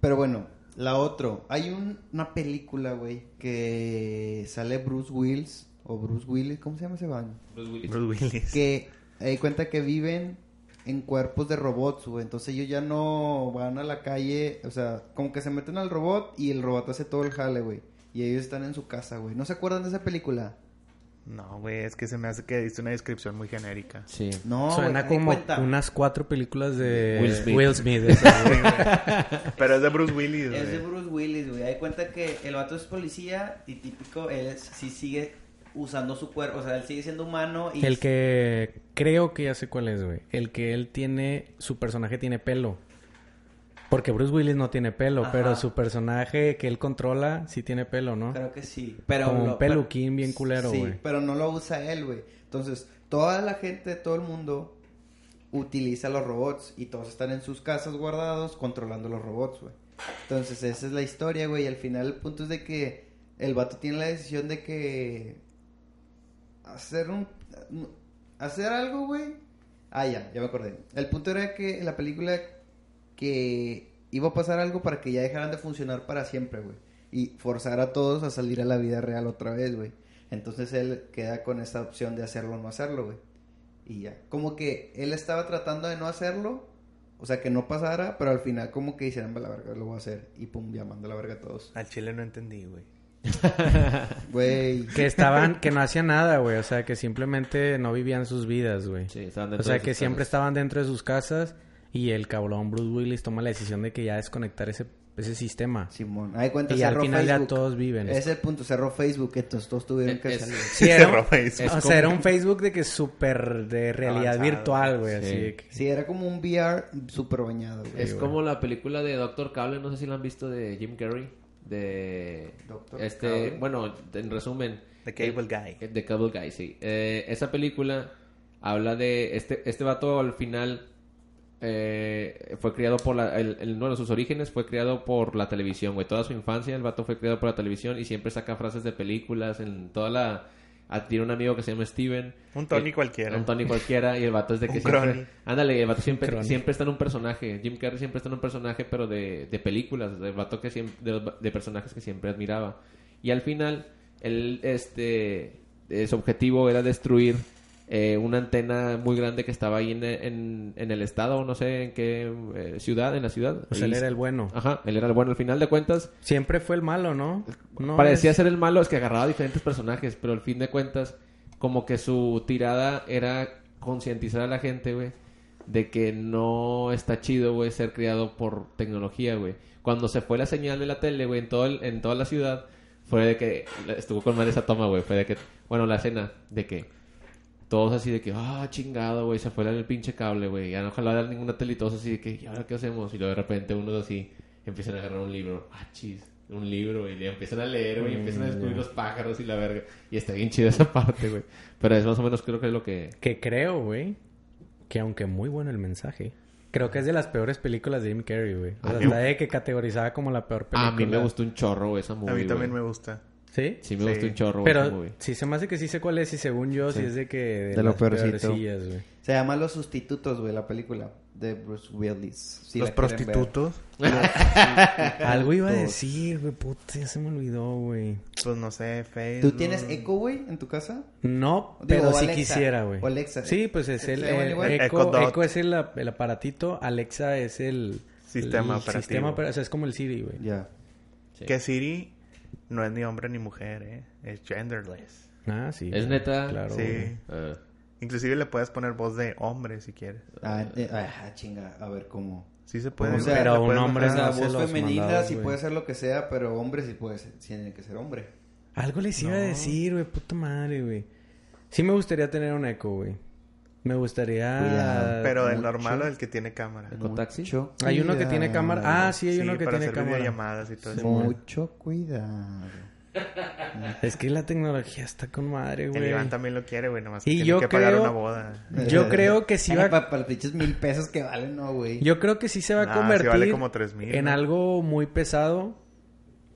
Pero bueno, la otra. Hay un- una película, güey, que sale Bruce Willis. O Bruce Willis, ¿cómo se llama ese van? Bruce Willis. Bruce Willis. que hay cuenta que viven en cuerpos de robots, güey. Entonces ellos ya no van a la calle, o sea, como que se meten al robot y el robot hace todo el jale, güey. Y ellos están en su casa, güey. ¿No se acuerdan de esa película? No, güey, es que se me hace que diste una descripción muy genérica. Sí. No, Suena güey, como unas cuatro películas de Will Smith. Will Smith. esa, güey. Pero es de Bruce Willis, Es de güey. Bruce Willis, güey. Hay cuenta que el vato es policía y típico, él es- sí sigue usando su cuerpo, o sea, él sigue siendo humano y... El que creo que ya sé cuál es, güey. El que él tiene, su personaje tiene pelo. Porque Bruce Willis no tiene pelo, Ajá. pero su personaje que él controla sí tiene pelo, ¿no? Creo que sí. Pero Como un pero- peluquín bien culero, Sí, güey. pero no lo usa él, güey. Entonces, toda la gente, todo el mundo utiliza los robots y todos están en sus casas guardados controlando los robots, güey. Entonces, esa es la historia, güey. Y al final el punto es de que el vato tiene la decisión de que hacer un hacer algo, güey. Ah, ya, ya me acordé. El punto era que en la película que iba a pasar algo para que ya dejaran de funcionar para siempre, güey. Y forzar a todos a salir a la vida real otra vez, güey. Entonces él queda con esta opción de hacerlo o no hacerlo, güey. Y ya. Como que él estaba tratando de no hacerlo. O sea, que no pasara, pero al final como que hicieran, "Va la verga, lo voy a hacer. Y pum, llamando a la verga a todos. Al chile no entendí, güey. Güey. Que estaban, que no hacían nada, güey. O sea, que simplemente no vivían sus vidas, güey. Sí, estaban O dentro sea, de que sus siempre casas. estaban dentro de sus casas y el cabrón Bruce Willis toma la decisión de que ya desconectar ese, ese sistema. Simón. Hay cuenta, Y al final ya todos viven. Ese es el punto, cerró Facebook, entonces todos tuvieron que Es- salir. Sí, era, Cerró Facebook. o sea, era un Facebook de que súper de realidad Avanzado. virtual, güey. Sí. Así de que- Sí, era como un VR súper bañado, güey. Es como la película de Doctor Cable, no sé si la han visto de Jim Carrey. De. Dr. Este. Cable. Bueno, en resumen. The Cable Guy. Eh, The Cable Guy, sí. Eh, esa película habla de. Este, este vato al final. Eh, fue criado por la. El, el- bueno, sus orígenes fue criado por la televisión, güey. Toda su infancia el vato fue criado por la televisión y siempre saca frases de películas. En toda la. Tiene un amigo que se llama Steven. Un Tony Eh, cualquiera. Un Tony cualquiera y el vato es de que Un siempre... Crony. Ándale, el vato siempre, Crony. siempre está en un personaje. Jim Carrey siempre está en un personaje, pero de, de películas. El vato que siempre... De, los- de personajes que siempre admiraba. Y al final, él, este... eh, su objetivo era destruir eh, una antena muy grande que estaba ahí en, en, en el estado, no sé en qué eh, ciudad, en la ciudad. Sea, él era el bueno. Ajá, él era el bueno. Al final de cuentas, Siempre fue el malo, ¿no? no parecía es- ser el malo, es que agarraba diferentes personajes, pero al fin de cuentas, como que su tirada era concientizar a la gente, güey, de que no está chido, güey, ser criado por tecnología, güey. Cuando se fue la señal de la tele, güey, en, todo el- en toda la ciudad, fue de que, estuvo con mal esa toma, güey, fue de que, bueno, la escena, de que todos así de que, ah, chingado, güey, se fue el pinche cable, güey. Ya no ojalá ninguna tele y todos así de que, ¿y ahora qué hacemos? Y luego de repente unos así empiezan a agarrar un libro. Ah, chis, un libro, y le empiezan a leer, güey, y empiezan a descubrir los pájaros y la verga. Y está bien chida esa parte, güey. Pero es más o menos creo que es lo que... Que creo, güey, que aunque muy bueno el mensaje, creo que es de las peores películas de Jim Carrey, güey. O A sea, mí- está de que categorizaba como la peor película. A mí me gustó un chorro, güey, esa movie, A mí también me gusta. ¿Sí? Sí me Sí. gustó un chorro, Pero movie. sí se me hace que sí sé cuál es y según yo sí, Sí. es de que... De, De lo las peorcito. Se llama Los Sustitutos, güey, la película de Bruce Willis. Si Los prostitutos, Algo iba a decir, güey, puta, ya se me olvidó, güey. pues no sé, Facebook. ¿Tú tienes Echo, güey, en tu casa? No, Digo, pero sí Alexa. quisiera, güey. O Alexa. Sí, pues es el, ¿Se llaman el igual? Echo, Echo es el, el aparatito, Alexa es el... Sistema el operativo. Sistema o sea, es como el Siri, güey. Ya. Sí. Que Siri no es ni hombre ni mujer, ¿eh? Es genderless. Ah, sí. ¿Es neta? Claro, Sí. Ah. Inclusive le puedes poner voz de hombre si quieres. Ah, eh, ah, chinga, a ver cómo. Sí se puede. O sea, pero le un hombre O sea, voz femenina mandados, sí güey. puede ser lo que sea, pero hombre sí puede ser, sí tiene que ser hombre. Algo les iba a No. decir, güey, puta madre, güey. Sí me gustaría tener un Echo, güey. Me gustaría... Cuidado. Pero mucho. normal o del que tiene cámara. ¿Con taxi? Hay uno que tiene cámara. Ah, sí, hay Sí, uno que para tiene hacer cámara. videollamadas y todo eso. Mucho cuidado. Es que la tecnología está con madre, El güey. Iván también lo quiere, güey. Nomás que Y tiene yo que pagar creo- una boda. Yo creo que sí va... Para los pinches mil pesos que valen, no, güey. Yo creo que sí se va a Nah, convertir vale como 3,000, en ¿no? algo muy pesado,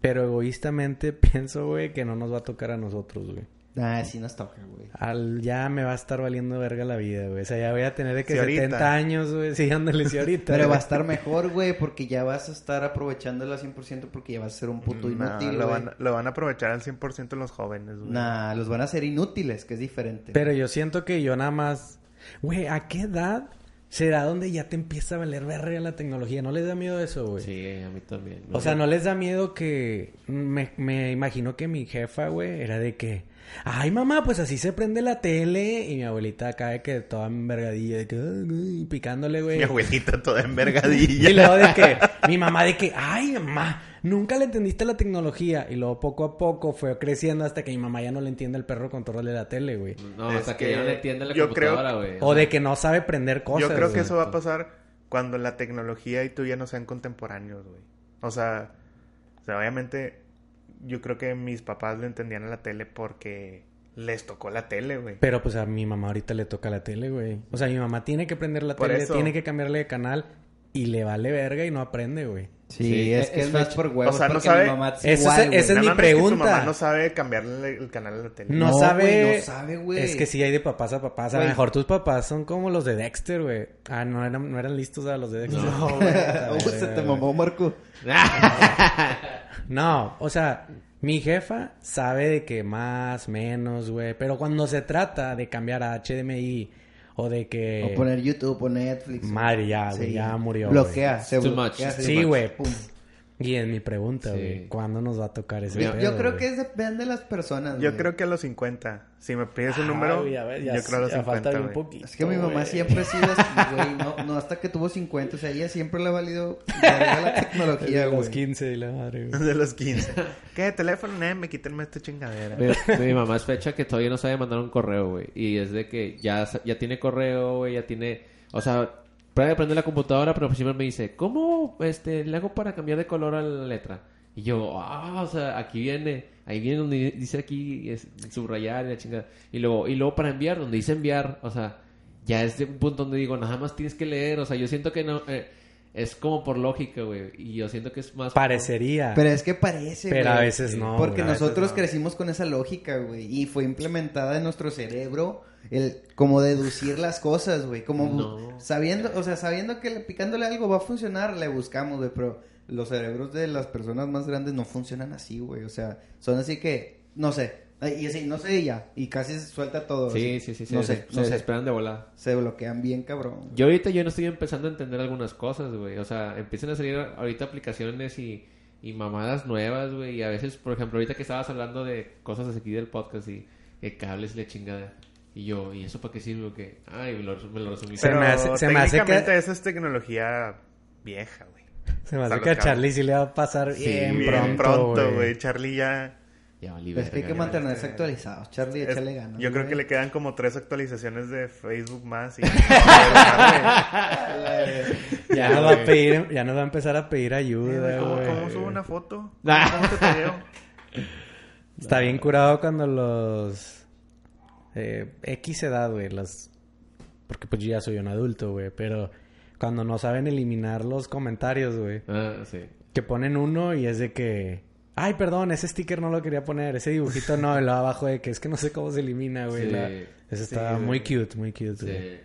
pero egoístamente pienso, güey, que no nos va a tocar a nosotros, güey. Ah, sí nos toca, güey. Al, ya me va a estar valiendo verga la vida, güey. O sea, ya voy a tener de que Sí, ahorita. 70 años, güey. Sí, ándale, sí, ahorita. Pero va a estar mejor, güey, porque ya vas a estar aprovechándola 100% porque ya vas a ser un puto Nah, inútil, lo, güey. van, lo van a aprovechar al 100% los jóvenes, güey. Nah, los van a hacer inútiles, que es diferente. Pero yo siento que yo nada más... Güey, ¿a qué edad será donde ya te empieza a valer verga la tecnología? ¿No les da miedo eso, güey? Sí, a mí también. O sea, ¿no les da miedo que... Me, me imagino que mi jefa, güey, era de que... Ay, mamá, pues así se prende la tele. Y mi abuelita acá de que toda envergadilla, de que... ay, ay, picándole, güey. Mi abuelita toda envergadilla. Y luego de que... Mi mamá de que... Ay, mamá, nunca le entendiste la tecnología. Y luego poco a poco fue creciendo hasta que mi mamá ya no le entiende el perro control de la tele, güey. No, Es hasta que, que ya no le entiende la yo creo- computadora, güey. O de que no sabe prender cosas. Yo creo que güey. eso va a pasar cuando la tecnología y tú ya no sean contemporáneos, güey. O sea, o sea, obviamente yo creo que mis papás le entendían a la tele porque les tocó la tele, güey. Pero pues a mi mamá ahorita le toca la tele, güey. O sea, mi mamá tiene que prender la Por tele, eso. tiene que cambiarle de canal y le vale verga y no aprende, güey. Sí, Sí, es es- que es, es más por huevos. O sea, no porque sabe- mi mamá es es- igual, ese es mi Nada más que tu pregunta. mamá no sabe cambiarle el canal a la tele. No, No, sabe. güey, no sabe, güey. Es que sí hay de papás a papás. A lo mejor tus papás son como los de Dexter, güey. Ah, no eran, no eran listos a los de Dexter. No, güey. Oh, se te mamó, Marco. No, o sea, mi jefa sabe de que más, menos, güey. Pero cuando se trata de cambiar a HDMI o de que. O poner YouTube o Netflix. Madre, ya, güey, ya murió, Bloquea, se Too bloquea. Sí, güey. Y es mi pregunta, Sí. güey. ¿Cuándo nos va a tocar ese Yo, pedo, yo creo güey? que es depende de las personas, Yo güey. creo que a los 50. Si me pides un Ah, número, güey, a ver, ya- yo creo a los ya 50, falta bien güey. poquito, Es que mi mamá güey. siempre ha sido así, güey. No, no hasta que tuvo 50. O sea, ella siempre le ha valido la tecnología, De los güey. 15 de la madre, güey. De los 15. ¿Qué? Teléfono, eh, me quítenme esta chingadera. Mi, mi mamá es fecha que todavía no sabe mandar un correo, güey. Y es de que ya, ya tiene correo, güey, ya tiene... O sea, puede prender la computadora, pero siempre me dice, ¿cómo este, le hago para cambiar de color a la letra? Y yo, ah, o sea, aquí viene, ahí viene donde dice aquí es, subrayar y la chingada. Y luego, y luego para enviar, donde dice enviar, o sea, ya es de un punto donde digo, nada más tienes que leer, o sea, yo siento que no, eh, es como por lógica, güey. Y yo siento que es más... Parecería. Pero es que parece, Pero güey. a veces no. Porque nosotros no. crecimos con esa lógica, güey. Y fue implementada en nuestro cerebro el como deducir las cosas, güey. Como No. sabiendo, o sea, sabiendo que le- picándole algo va a funcionar, le buscamos, güey. Pero los cerebros de las personas más grandes no funcionan así, güey. O sea, son así que, no sé. Y así, no sé, y ya. Y casi se suelta todo. Sí, así. sí, sí, No se, sé, se no sé. desesperan de volada. Se bloquean bien, cabrón. Yo ahorita yo no estoy empezando a entender algunas cosas, güey. O sea, empiezan a salir ahorita aplicaciones y, y mamadas nuevas, güey. Y a veces, por ejemplo, ahorita que estabas hablando de cosas aquí del podcast y de cables y la chingada. Y yo, ¿y eso para qué sirve o qué? Ay, me lo, me lo resumí. Se Pero me hace- se me hace que- técnicamente esa es tecnología vieja, güey. Se me hace que a Charlie sí le va a pasar Sí, bien, bien pronto, pronto, güey. Charlie ya, Ya valí Es que hay que mantenerse actualizados. Charlie, échale ganas. yo creo que le quedan como tres actualizaciones de Facebook más. Y... Ya nos va a pedir, ya nos va a empezar a pedir ayuda, ¿Cómo, güey. cómo subo una foto? Ah. ¿Cómo te? Está bien curado cuando los eh, X edad, güey, las porque pues yo ya soy un adulto, güey, pero cuando no saben eliminar los comentarios, güey, Ah, sí. que ponen uno y es de que ay, perdón, ese sticker no lo quería poner, ese dibujito no, luego abajo de que es que no sé cómo se elimina, güey. Sí. la- Eso está Sí, muy güey. cute, muy cute, güey. Sí.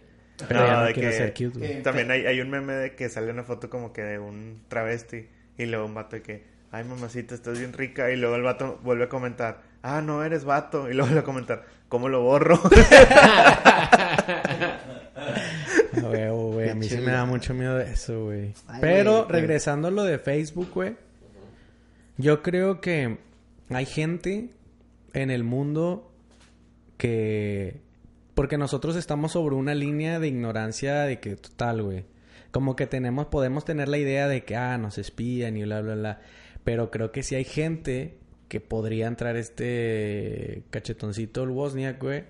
Pero ya no de quiero que- ser cute, güey. También hay, hay un meme de que sale una foto como que de un travesti y luego un vato de que, ay mamacita, estás bien rica. Y luego el vato vuelve a comentar, ah, no eres vato. Y luego a comentar, ¿cómo lo borro? A güey. Mí sí me da mucho miedo eso, güey. Pero güey, regresando a lo de Facebook, güey. Yo creo que hay gente en el mundo que... Porque nosotros estamos sobre una línea de ignorancia de que total, güey. Como que tenemos, podemos tener la idea de que, ah, nos espían y bla, bla, bla. Pero creo que sí hay gente que podría entrar este cachetoncito, el Wozniak, güey.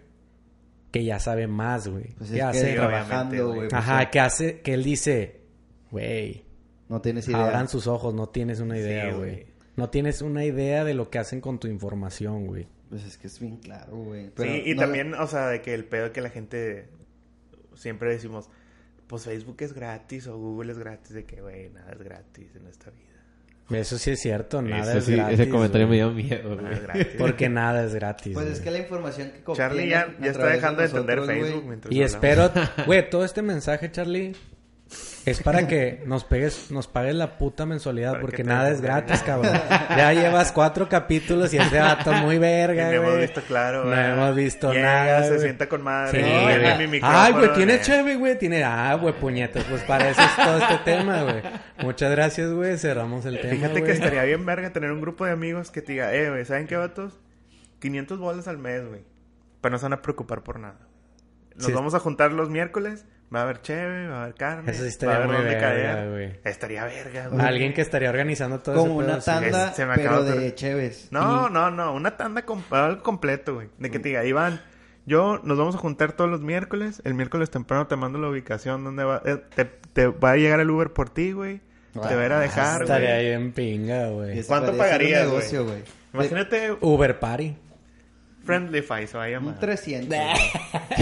Que ya sabe más, güey. Pues que es hace- que trabajando, güey. güey. pues, Ajá, que hace, que él dice, güey, No tienes idea. abran sus ojos, no tienes una idea, güey. no tienes una idea de lo que hacen con tu información, güey. Pues es que es bien claro, güey. Sí, y no también, o sea, de que el pedo que la gente siempre decimos, pues Facebook es gratis o Google es gratis, de que, güey, nada es gratis en esta vida. Eso sí es cierto, nada Ese es sí, gratis. ese comentario me güey. dio miedo, güey. es. Porque nada es gratis. Pues es güey. que la información que Charlie ya, ya está dejando de entender nosotros, Facebook mientras Y hablamos. espero, güey, todo este mensaje, Charlie, es para que nos pegues, nos pagues la puta mensualidad, Para porque nada es gratis, cabrón. Ya llevas cuatro capítulos y este vato muy Y verga, no hemos güey. visto claro, No hemos visto Llega, nada, se güey. sienta con madre. Sí, no, güey. en mi micrófono, Ay, güey, tiene eh. cheve, güey. Tiene... Ah, güey, puñetas. Pues para eso es todo este tema, güey. Muchas gracias, güey. Cerramos el tema, Fíjate que güey. estaría bien verga tener un grupo de amigos que te diga, eh, güey, ¿saben qué, vatos? 500 bolas al mes, güey. Pero no se van a preocupar por nada. Nos Sí. vamos a juntar los miércoles. Va a haber cheve, va a haber carne. Eso sí va a estaría haber muy verga, güey. Estaría verga, güey. Alguien que estaría organizando todo Como ese una pedo, sí. tanda, Es- se me pero acaba de. Cheves. No, no, no. Una tanda com- algo completo, güey. De que te diga, Iván, yo nos vamos a juntar todos los miércoles. El miércoles temprano te mando la ubicación donde va... eh, te, te va a llegar el Uber por ti, güey. Te va a ir a dejar, Estaría güey. bien pinga, güey. ¿Cuánto pagarías, un negocio, güey? Imagínate Uber Party. Friendlyfy, se va a llamar. Un 300. güey.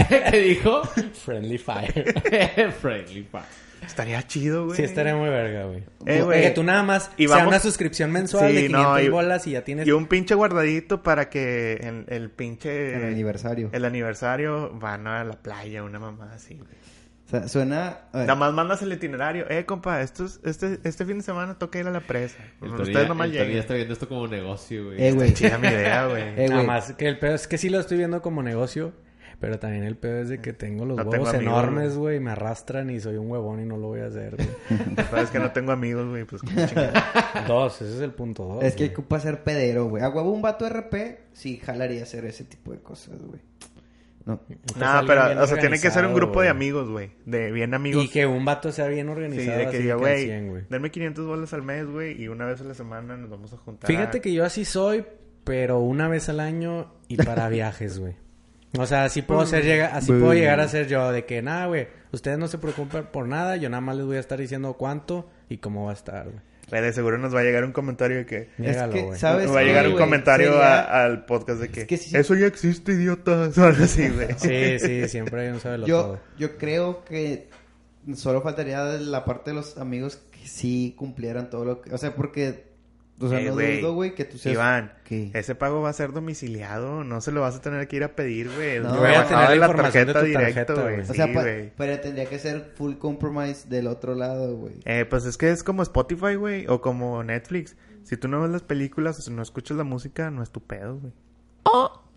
¿Qué dijo? Friendly Fire. Friendly Fire. Estaría chido, güey. Sí, estaría muy verga, güey. Eh, güey. que tú nada más Y sea vamos- una suscripción mensual de Sí, 500 no, y- bolas y ya tienes... Y un pinche guardadito para que el, el pinche... El aniversario. El aniversario van a la playa, una mamá así, güey. O sea, suena... Nada más mandas el itinerario. Eh, compa, estos, este, este fin de semana toca ir a la presa. El Ustedes ya- nomás el Tony ya lleguen. está viendo esto como negocio, güey. Eh, güey. Chida mi idea, güey. Eh, Nada más que el pedo es que sí lo estoy viendo como negocio, pero también el pedo es de que tengo los No tengo huevos amigos, enormes, güey, me arrastran y soy un huevón y no lo voy a hacer, güey. Sabes que no tengo amigos, güey. Pues dos, ese es el punto dos. Es que güey. ocupa ser pedero, güey. A huevo un vato RP, sí jalaría hacer ese tipo de cosas, güey. No. Alguien pero, o sea, tiene que ser un grupo de amigos, güey. De bien amigos. Y que un vato sea bien Sí, organizado. de que así diga, güey, 100, güey. denme 500 bolas al mes, güey, y una vez a la semana nos vamos a juntar. Fíjate que yo así soy, pero una vez al año y para viajes, güey. O sea, así puedo ser llega, así puedo llegar a ser yo de que nada, güey, ustedes no se preocupen por nada, yo nada más les voy a estar diciendo cuánto y cómo va a estar, güey. Güey, de seguro nos va a llegar un comentario de que... Llégalo, que, güey. ¿sabes Nos va a qué, llegar un comentario a- al podcast de que... Es que sí- Eso ya existe, idiota. O algo así, güey. Sí, sí, siempre hay un sabe Yo, todo. yo creo que solo faltaría de la parte de los amigos que sí cumplieran todo lo que... O sea, porque... O sea, Eh, no güey, dudo, güey, que tú seas... Iván, ¿Qué? ese pago va a ser domiciliado. No se lo vas a tener que ir a pedir, güey. No. Es Voy a tener la tarjeta tarjeta, güey. Sí, pa- güey. pero tendría que ser full compromise del otro lado, güey. Eh, pues es que es como Spotify, güey, o como Netflix. Si tú no ves las películas o si no escuchas la música, no es tu pedo, güey.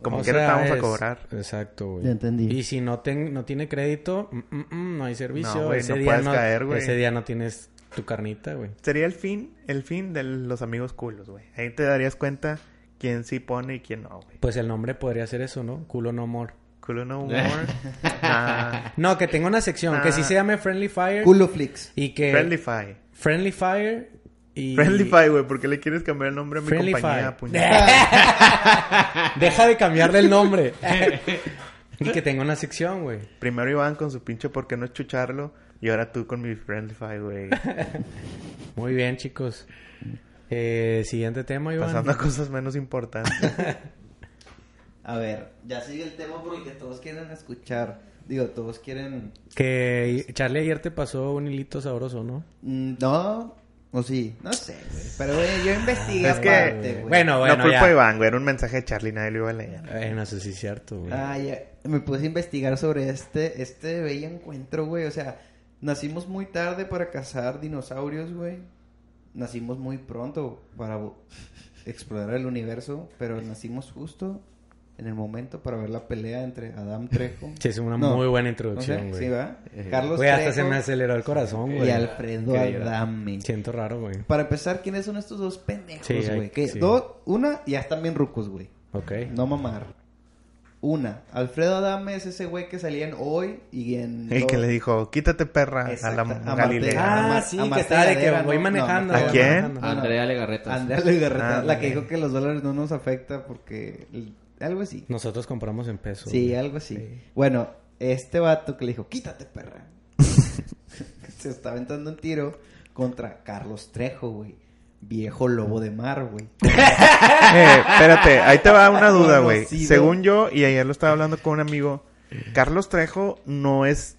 Como O quiera te vamos a cobrar. Exacto, güey. Ya entendí. Y si no, ten- no tiene crédito, mm, mm, mm, no hay servicio. No, güey, ese, no día puedes no, caer, güey. ese día no tienes tu carnita, güey. Sería el fin, el fin de los amigos culos, güey. Ahí te darías cuenta quién sí pone y quién no, güey. Pues el nombre podría ser eso, ¿no? Culo no more. Culo no more. nah. No, que tenga una sección que sí se llame Friendly Fire Culo Flix. y que Friendly Fire. Friendly Fire Y... Friendlyfy, güey. ¿Por qué le quieres cambiar el nombre a mi Friendlyfy. compañía? Deja de cambiarle el nombre. y que tenga una sección, güey. Primero Iván con su pinche por qué no chucharlo. Y ahora tú con mi Friendlyfy, güey. Muy bien, chicos. Eh, siguiente tema, Iván. Pasando a cosas menos importantes. A ver, ya sigue el tema porque todos quieren escuchar. Digo, todos quieren... Que Charlie ayer te pasó un hilito sabroso, ¿no? Mm, No, o sí, no sé, güey. Pero, güey, yo investigué Es que- güey. Bueno, bueno, no culpa ya. de Iván, güey. Era un mensaje de Charlie. Nadie lo iba a leer. Eh, no sé si es cierto, güey. Ah, ya. Me puse a investigar sobre este, este bello encuentro, güey. O sea, nacimos muy tarde para cazar dinosaurios, güey. Nacimos muy pronto para explorar el universo, pero nacimos justo en el momento para ver la pelea entre Adam Trejo. Sí, es una No, muy buena no sé, introducción, güey. sí, ¿va? Eh, Carlos Güey, hasta Trejo se me aceleró el corazón, y güey. Alfredo Increíble. Adame. Siento raro, güey. Para empezar, ¿quiénes son estos dos pendejos, güey? Sí. dos, una, ya están bien rucos, güey. Ok. No mamar. Una, Alfredo Adame es ese güey que salía en Hoy y en... El que le dijo, quítate perra a la a. Galilea. Ah, Ah, Mar- sí, a que estaba de que voy manejando. No, ¿A quién? manejando. Ah, no. Andrea Legarreta. Andrea Legarreta, Ah, la que dijo que los dólares no nos afecta porque... Algo así. Nosotros compramos en pesos. Sí, güey. algo así. Sí. Bueno, este vato que le dijo, quítate, perra. Se está aventando un tiro contra Carlos Trejo, güey. Viejo lobo de mar, güey. Eh, espérate, ahí te va una duda, güey. Según yo, y ayer lo estaba hablando con un amigo, Carlos Trejo no es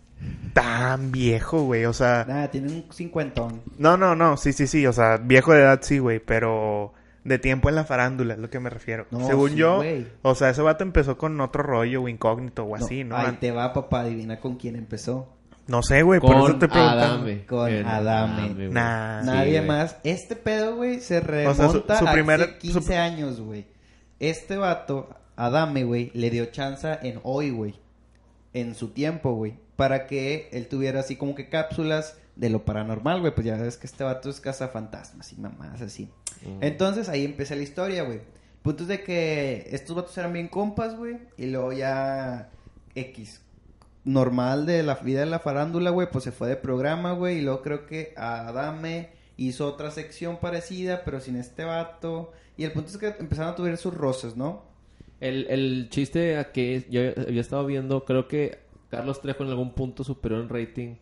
tan viejo, güey. O sea, Nada, tiene un cincuentón. no, no, no, sí, sí, sí. O sea, viejo de edad sí, güey, pero de tiempo en la farándula es lo que me refiero. No, Según sí, yo, o sea, ese vato empezó con otro rollo o incógnito o así, ¿no? Ahí te va, papá, adivina con quién empezó. No sé, güey, por eso te preguntando. Adame. Con El Adame. güey. Nah. Sí, Nadie más. Este pedo, güey, se O remonta sea, su- su a primer- hace 15 su- años, güey. Este vato, Adame, güey, le dio chance en hoy, güey. En su tiempo, güey. Para que él tuviera así como que cápsulas de lo paranormal, güey. Pues ya ves que este vato es cazafantasmas y mamás así. Entonces ahí empieza la historia, güey. Punto es de que estos vatos eran bien compas, güey. Y luego ya X. Normal de la vida de la farándula, güey. Pues se fue de programa, güey. Y luego creo que Adame hizo otra sección parecida, pero sin este vato. Y el punto es que empezaron a tuviera sus roces, ¿no? El, el chiste a que yo había estado viendo, creo que Carlos Trejo en algún punto superó en rating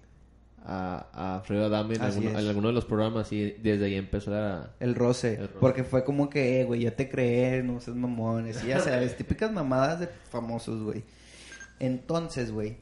a, a Alfredo Adame en, alguno, es. en alguno de los programas y desde ahí empezó la... El roce. El roce. Porque fue como que, eh, güey, yo te creé, no seas mamones. Y ya sabes, típicas mamadas de famosos, güey. Entonces, güey,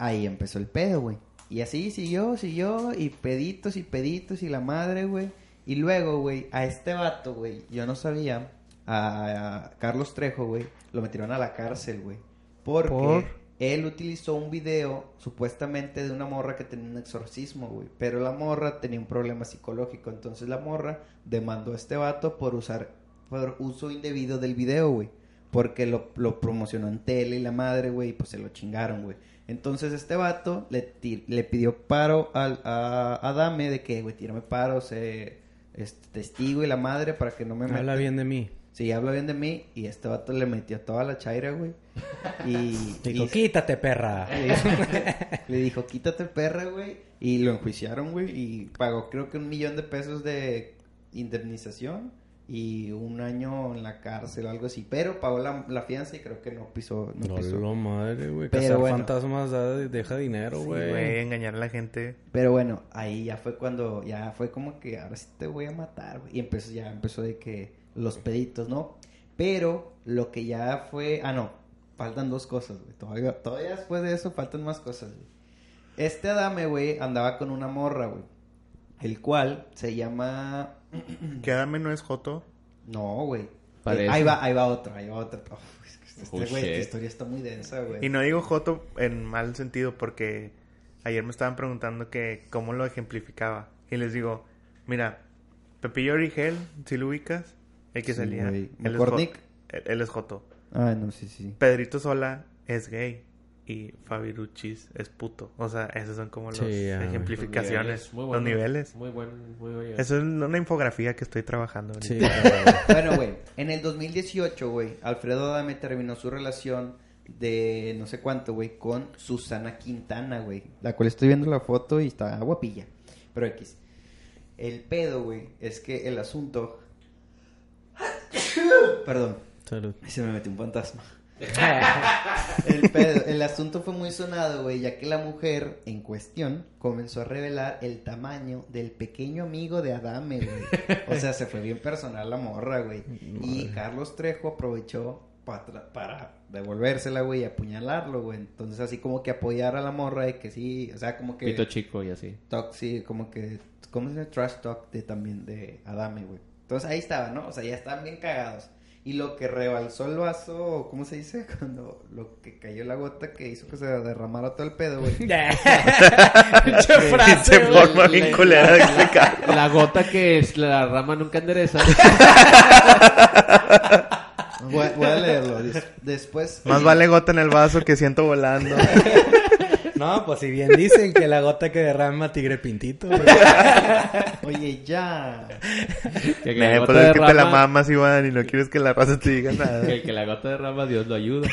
ahí empezó el pedo, güey. Y así siguió, siguió, y peditos y peditos y la madre, güey. Y luego, güey, a este vato, güey, yo no sabía, a, a Carlos Trejo, güey, lo metieron a la cárcel, güey. Porque ¿Por? él utilizó un video supuestamente de una morra que tenía un exorcismo, güey. Pero la morra tenía un problema psicológico. Entonces la morra demandó a este vato por usar, por uso indebido del video, güey. Porque lo, lo promocionó en tele y la madre, güey, y pues se lo chingaron, güey. Entonces este vato le, le pidió paro al, a Adame de que, güey, tírame paro, sé este, testigo y la madre para que no me Habla bien de mí. Sí, habla bien de mí y este vato le metió toda la chaira, güey. Y, Digo, y- quítate, perra. le dijo, le dijo, quítate perra, güey. Y lo enjuiciaron, güey. Y pagó creo que un millón de pesos de indemnización. Y un año en la cárcel o algo así. Pero pagó la, la fianza y creo que no pisó. No No, pisó. lo madre, güey. Pero Cazar bueno. fantasmas da- deja dinero, Sí, güey. güey, engañar a la gente. Pero bueno, ahí ya fue cuando, ya fue como que ahora sí te voy a matar, güey. Y empezó, ya empezó de que los peditos, ¿no? Pero lo que ya fue, ah, no, faltan dos cosas, güey. Todavía, todavía después de eso faltan más cosas, güey. Este Adame, güey, andaba con una morra, güey. El cual se llama... Que Adame no es Joto. No, güey. Eh, ahí va, ahí va otro, ahí va otro. Uf, es que este, Oh, güey, esta shit. historia está muy densa, güey. Y no digo Joto en mal sentido porque ayer me estaban preguntando que cómo lo ejemplificaba. Y les digo, mira, Pepillo Origel, si lo ubicas, el que Sí, salía. güey. Él es, él es Joto. Ah, no, sí, sí. Pedrito Sola es gay. Y Fabiruchis es puto. O sea, esas son como las Sí, ya, güey. ejemplificaciones. Muy los bueno. niveles. Muy buen, muy bueno. Eso es una infografía que estoy trabajando. Sí. Bueno, güey, en el 2018, güey, Alfredo Adame terminó su relación de no sé cuánto, güey, con Susana Quintana, güey. La cual estoy viendo la foto y está guapilla. Pero X. El pedo, güey, es que el asunto... Perdón, Salud. se me metió un fantasma. el, pedo- el asunto fue muy sonado, güey, ya que la mujer en cuestión comenzó a revelar el tamaño del pequeño amigo de Adame, güey. O sea, se fue bien personal la morra, güey. Y Carlos Trejo aprovechó pa- tra- para devolvérsela, güey, y apuñalarlo, güey. Entonces, así como que apoyar a la morra de que sí, o sea, como que... Pito chico y así. talk, sí, como que, ¿cómo se llama? Trash talk de también de Adame, güey. Entonces ahí estaba, ¿no? O sea, ya estaban bien cagados. Y lo que rebalsó el vaso, ¿cómo se dice? Cuando lo que cayó la gota que hizo que se derramara todo el pedo, güey. Frase, forma bien culera de explicar. La gota que es la rama nunca endereza. Voy, voy a leerlo. Des- Después. Más vale gota en el vaso que siento volando. No, pues si bien dicen que la gota que derrama tigre pintito. güey. Oye, ya. Que, que la gota pues es que te la mamas, Iván, y no quieres que la raza te diga nada. que, que la gota derrama, Dios lo ayuda.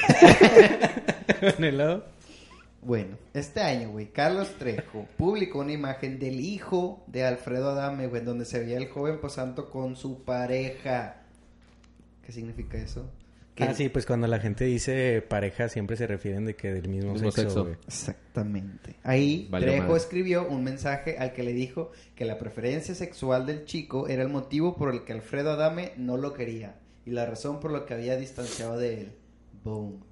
En el lado. Bueno, este año, güey, Carlos Trejo publicó una imagen del hijo de Alfredo Adame, güey, donde se veía el joven posando con su pareja. ¿Qué significa eso? Que- Ah, sí, pues cuando la gente dice pareja siempre se refieren de que del mismo, Mismo sexo. Exactamente. Ahí Trejo madre. escribió un mensaje al que le dijo que la preferencia sexual del chico era el motivo por el que Alfredo Adame no lo quería y la razón por la que había distanciado de él. Boom.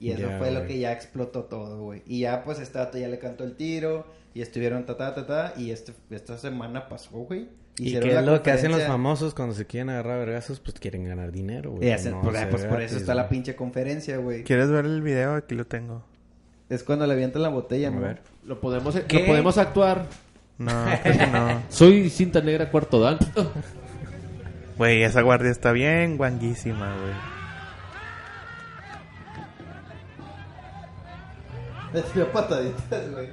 Y eso Ya, fue lo que ya explotó todo, güey. Y ya pues este ya le cantó el tiro y estuvieron ta ta ta ta y este, esta semana pasó, güey. ¿Y Hicieron qué es lo que hacen los famosos cuando se quieren agarrar a vergazos? Pues quieren ganar dinero, güey. Y hacen- No pues, pues, por eso está la pinche conferencia, güey. ¿Quieres ver el video? Aquí lo tengo. Es cuando le avientan la botella, A ¿no? ver. Lo podemos, ¿Qué? lo podemos actuar. No, creo que no. Soy cinta negra cuarto dan. Güey, esa guardia está bien guanguísima, güey. Le tiró pataditas, güey.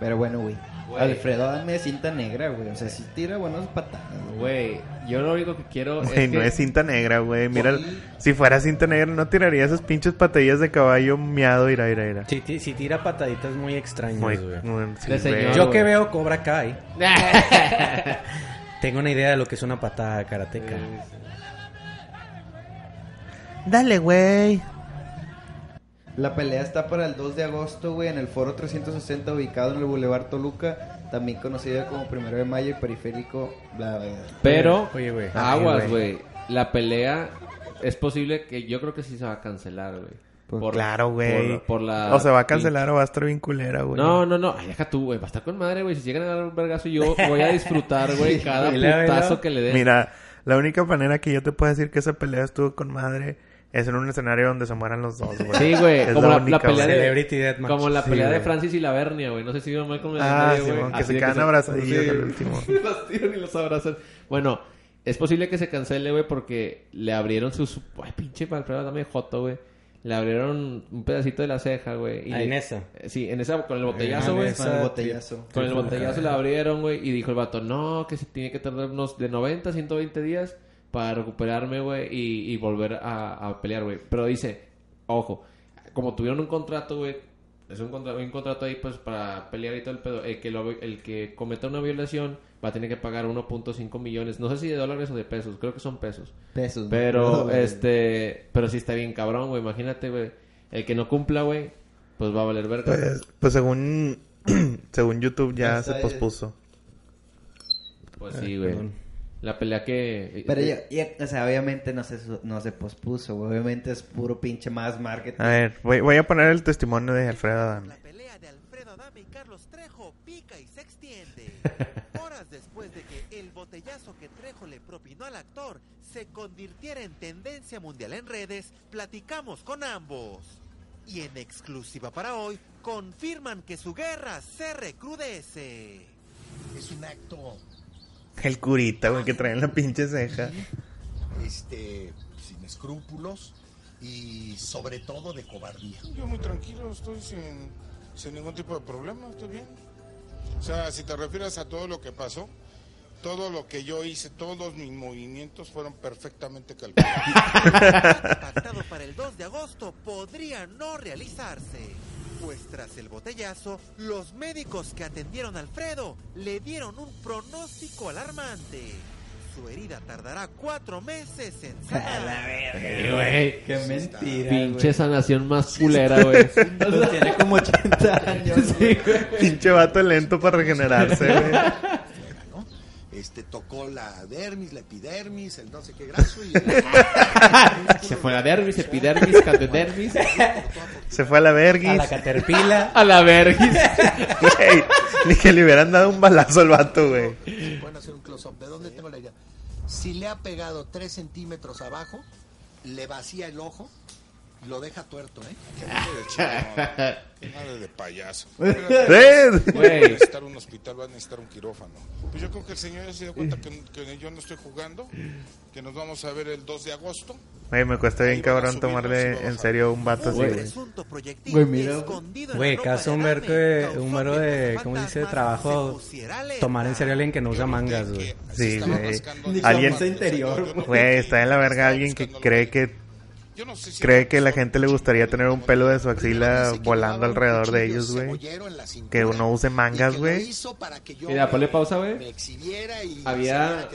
Pero bueno, güey. Alfredo Adame es cinta negra, güey. O sea, sí tira buenas patadas, güey. Yo lo único que quiero Güey, es no que... es cinta negra, güey. Mira, si fuera cinta negra no tiraría esas pinches patillas de caballo miado, ira, ira, ira. Si, si tira pataditas muy extrañas, Muy, güey. sí. Yo que veo Cobra Kai, tengo una idea de lo que es una patada karateca. Dale, güey. La pelea está para el 2 de agosto, güey, en el Foro 360 ubicado en el Boulevard Toluca, también conocido como Primero de Mayo y Periférico, bla, bla, bla. Pero, Oye, güey. aguas, güey. La pelea es posible que yo creo que sí se va a cancelar, güey. Por- claro, güey. Por, por la... O se va a cancelar o va a estar bien culera, güey. No, no, no. Ay, deja tú, güey. Va a estar con madre, güey. Si llegan a dar un vergazo, yo voy a disfrutar, güey, cada putazo que le den. Mira, la única manera que yo te puedo decir que esa pelea estuvo con madre es en un escenario donde se mueran los dos, güey. Sí, güey. Es Como la, única, la pelea güey. de... Celebrity Deathmatch. Como la Sí, pelea de. Francis y la Bernia, güey. No sé si vio Malcolm en el Ah, sí, güey. que Así se quedan abrazadillos al último. los tiran y los abrazan. Bueno, es posible que se cancele, güey, porque le abrieron sus... Ay, pinche Alfredo, dame joto, güey. Le abrieron un pedacito de la ceja, güey. y Ah, le- en esa. Sí, en esa, con el botellazo, en güey. Con el Esa- botellazo. Con el botellazo le abrieron, güey, y dijo el vato, no, que se tiene que tardar unos de 90 a 120 días para recuperarme, güey, y, y volver a, a pelear, güey. Pero dice, ojo, como tuvieron un contrato, güey, es un, contra- un contrato ahí, pues, para pelear y todo el pedo, el que, lo, el que cometa una violación va a tener que pagar 1.5 millones, no sé si de dólares o de pesos, creo que son pesos. Pesos. Pero, este, pero sí está bien cabrón, güey, imagínate, güey, el que no cumpla, güey, pues va a valer verga. Pues, pues según, según YouTube ya se pospuso. Pues sí, güey. La pelea que... Pero ya, ya- o sea, obviamente no se, no se pospuso, güey. Obviamente es puro pinche más marketing. A ver, voy, voy a poner el testimonio de Alfredo Adame. La pelea de Alfredo Adame y Carlos Trejo pica y se extiende. Horas después de que el botellazo que Trejo le propinó al actor se convirtiera en tendencia mundial en redes, platicamos con ambos. Y en exclusiva para hoy, confirman que su guerra se recrudece. es un acto El curita, güey, que trae en la pinche ceja. este sin escrúpulos y sobre todo de cobardía. Yo muy tranquilo, estoy sin, sin ningún tipo de problema, estoy bien. O sea, si te refieres a todo lo que pasó, todo lo que yo hice, todos mis movimientos fueron perfectamente calculados. Pactado para el 2 de agosto podría no realizarse. Pues tras el botellazo, los médicos que atendieron a Alfredo le dieron un pronóstico alarmante. Su herida tardará cuatro meses en sanar. Güey. Qué mentira, Pinche sanación más culera, güey. Tiene como 80 años, güey. Pinche vato lento para regenerarse, güey. Este tocó la dermis, la epidermis, el no sé qué graso y Se fue la dermis, epidermis, catetermis. Se fue a la A verguis. la caterpila. A la vergis. Güey, Ni que le hubieran dado un balazo al vato, güey. pueden hacer un close-up. ¿De dónde tengo la idea? Si le ha pegado 3 centímetros abajo, le vacía el ojo lo deja tuerto, ¿eh? Qué madre de chingón. Madre de payaso. Güey. Va a necesitar un hospital, va a necesitar un quirófano. Pues yo creo que el señor ya se dio cuenta que, que yo no estoy jugando, que nos vamos a ver el 2 de agosto. Güey, me cuesta bien cabrón tomarle en serio un vato así, güey. presunto proyectil Güey, mira, escondido en Güey, la ropa caso de un vergo de- un de- ¿cómo se dice? fantasmas Trabajo, se pusiera alerta. Tomar en serio a alguien que no usa mangas, güey. Sí, güey. Alguien- zapatos, interior, Güey, está en la verga alguien que cree que Yo no sé si cree que la gente le gustaría tener un pelo de su axila volando alrededor de ellos, güey. Que uno use mangas, güey. Mira, ponle pausa, güey. Había-.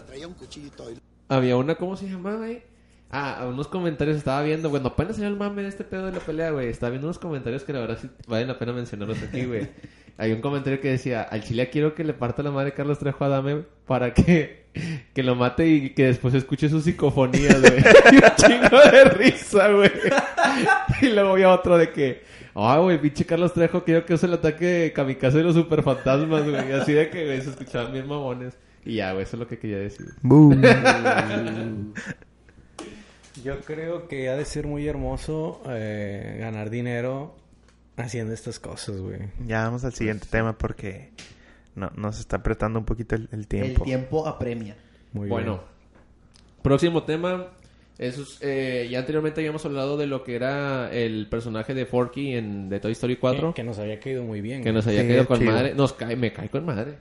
Había una, ¿cómo se llama, güey? Ah, unos comentarios estaba viendo, bueno, apenas salió el mame de este pedo de la pelea, güey. Estaba viendo unos comentarios que la verdad sí vale la pena mencionarlos aquí, güey. Hay un comentario que decía, al chile quiero que le parta la madre Carlos Trejo a Dame para que, que lo mate y que después escuche sus psicofonías, güey. y un chingo de risa, güey. y luego había otro de que, ah, güey, pinche Carlos Trejo, quiero que use el ataque kamikaze de los superfantasmas, güey. Y así de que, güey, se escuchaban bien mamones. Y ya, güey, eso es lo que quería decir. Boom. Yo creo que ha de ser muy hermoso eh, ganar dinero haciendo estas cosas, güey. Ya vamos al siguiente tema porque no, nos está apretando un poquito el, el El tiempo. tiempo apremia. Muy Bueno, próximo tema. Eso es, eh, ya anteriormente habíamos hablado de lo que era el personaje de Forky en de Toy Story bien. 4. Que, que nos había caído muy bien. que nos había Sí, caído con chido. madre. Nos cae, me cae con madre.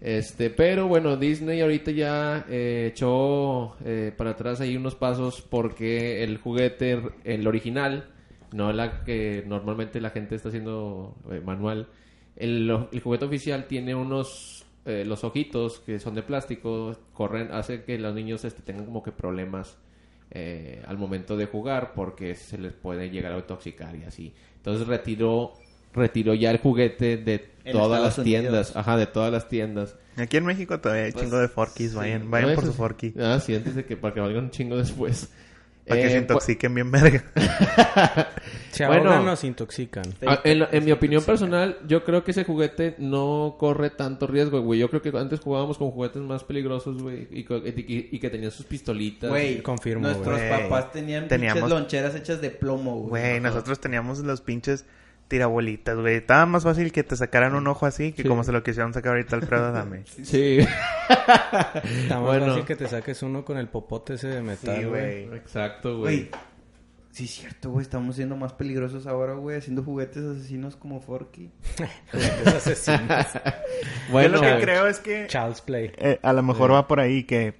Este, pero bueno, Disney ahorita ya eh, echó eh, para atrás ahí unos pasos porque el juguete, el original, no la que normalmente la gente está haciendo eh, manual, el, el juguete oficial tiene unos eh, los ojitos que son de plástico, corren, hace que los niños este, tengan como que problemas eh, al momento de jugar porque se les puede llegar a intoxicar y así. Entonces retiró retiró ya el juguete de En todas las tiendas, Unidos. ajá, de todas las tiendas. Aquí en México todavía hay Pues, chingo de forkis. Vayan, Sí, vayan ¿no? por su forky. Ah, sí, antes de que para que valga un chingo después. Para que Eh, se intoxiquen bien verga. Se Bueno. ahogan o se intoxican. Ah, en, mi opinión personal, yo creo que ese juguete no corre tanto riesgo, güey. Yo creo que antes jugábamos con juguetes más peligrosos, güey, y, co- y- y que tenían sus pistolitas. Güey, confirmo, nuestros güey. papás tenían Teníamos- pinches loncheras hechas de plomo, güey. Güey, nosotros teníamos los pinches tirabolitas, güey. Estaba más fácil que te sacaran un ojo así que Sí. como se lo quisieron sacar ahorita Alfredo Adame. Sí. Está más Bueno. fácil que te saques uno con el popote ese de metal, güey. Exacto, güey. Güey. Sí, es cierto, güey. Estamos siendo más peligrosos ahora, güey. Haciendo juguetes asesinos como Forky. Juguetes asesinos. Bueno, Yo lo que creo es que Child's Play. eh, a lo mejor va por ahí que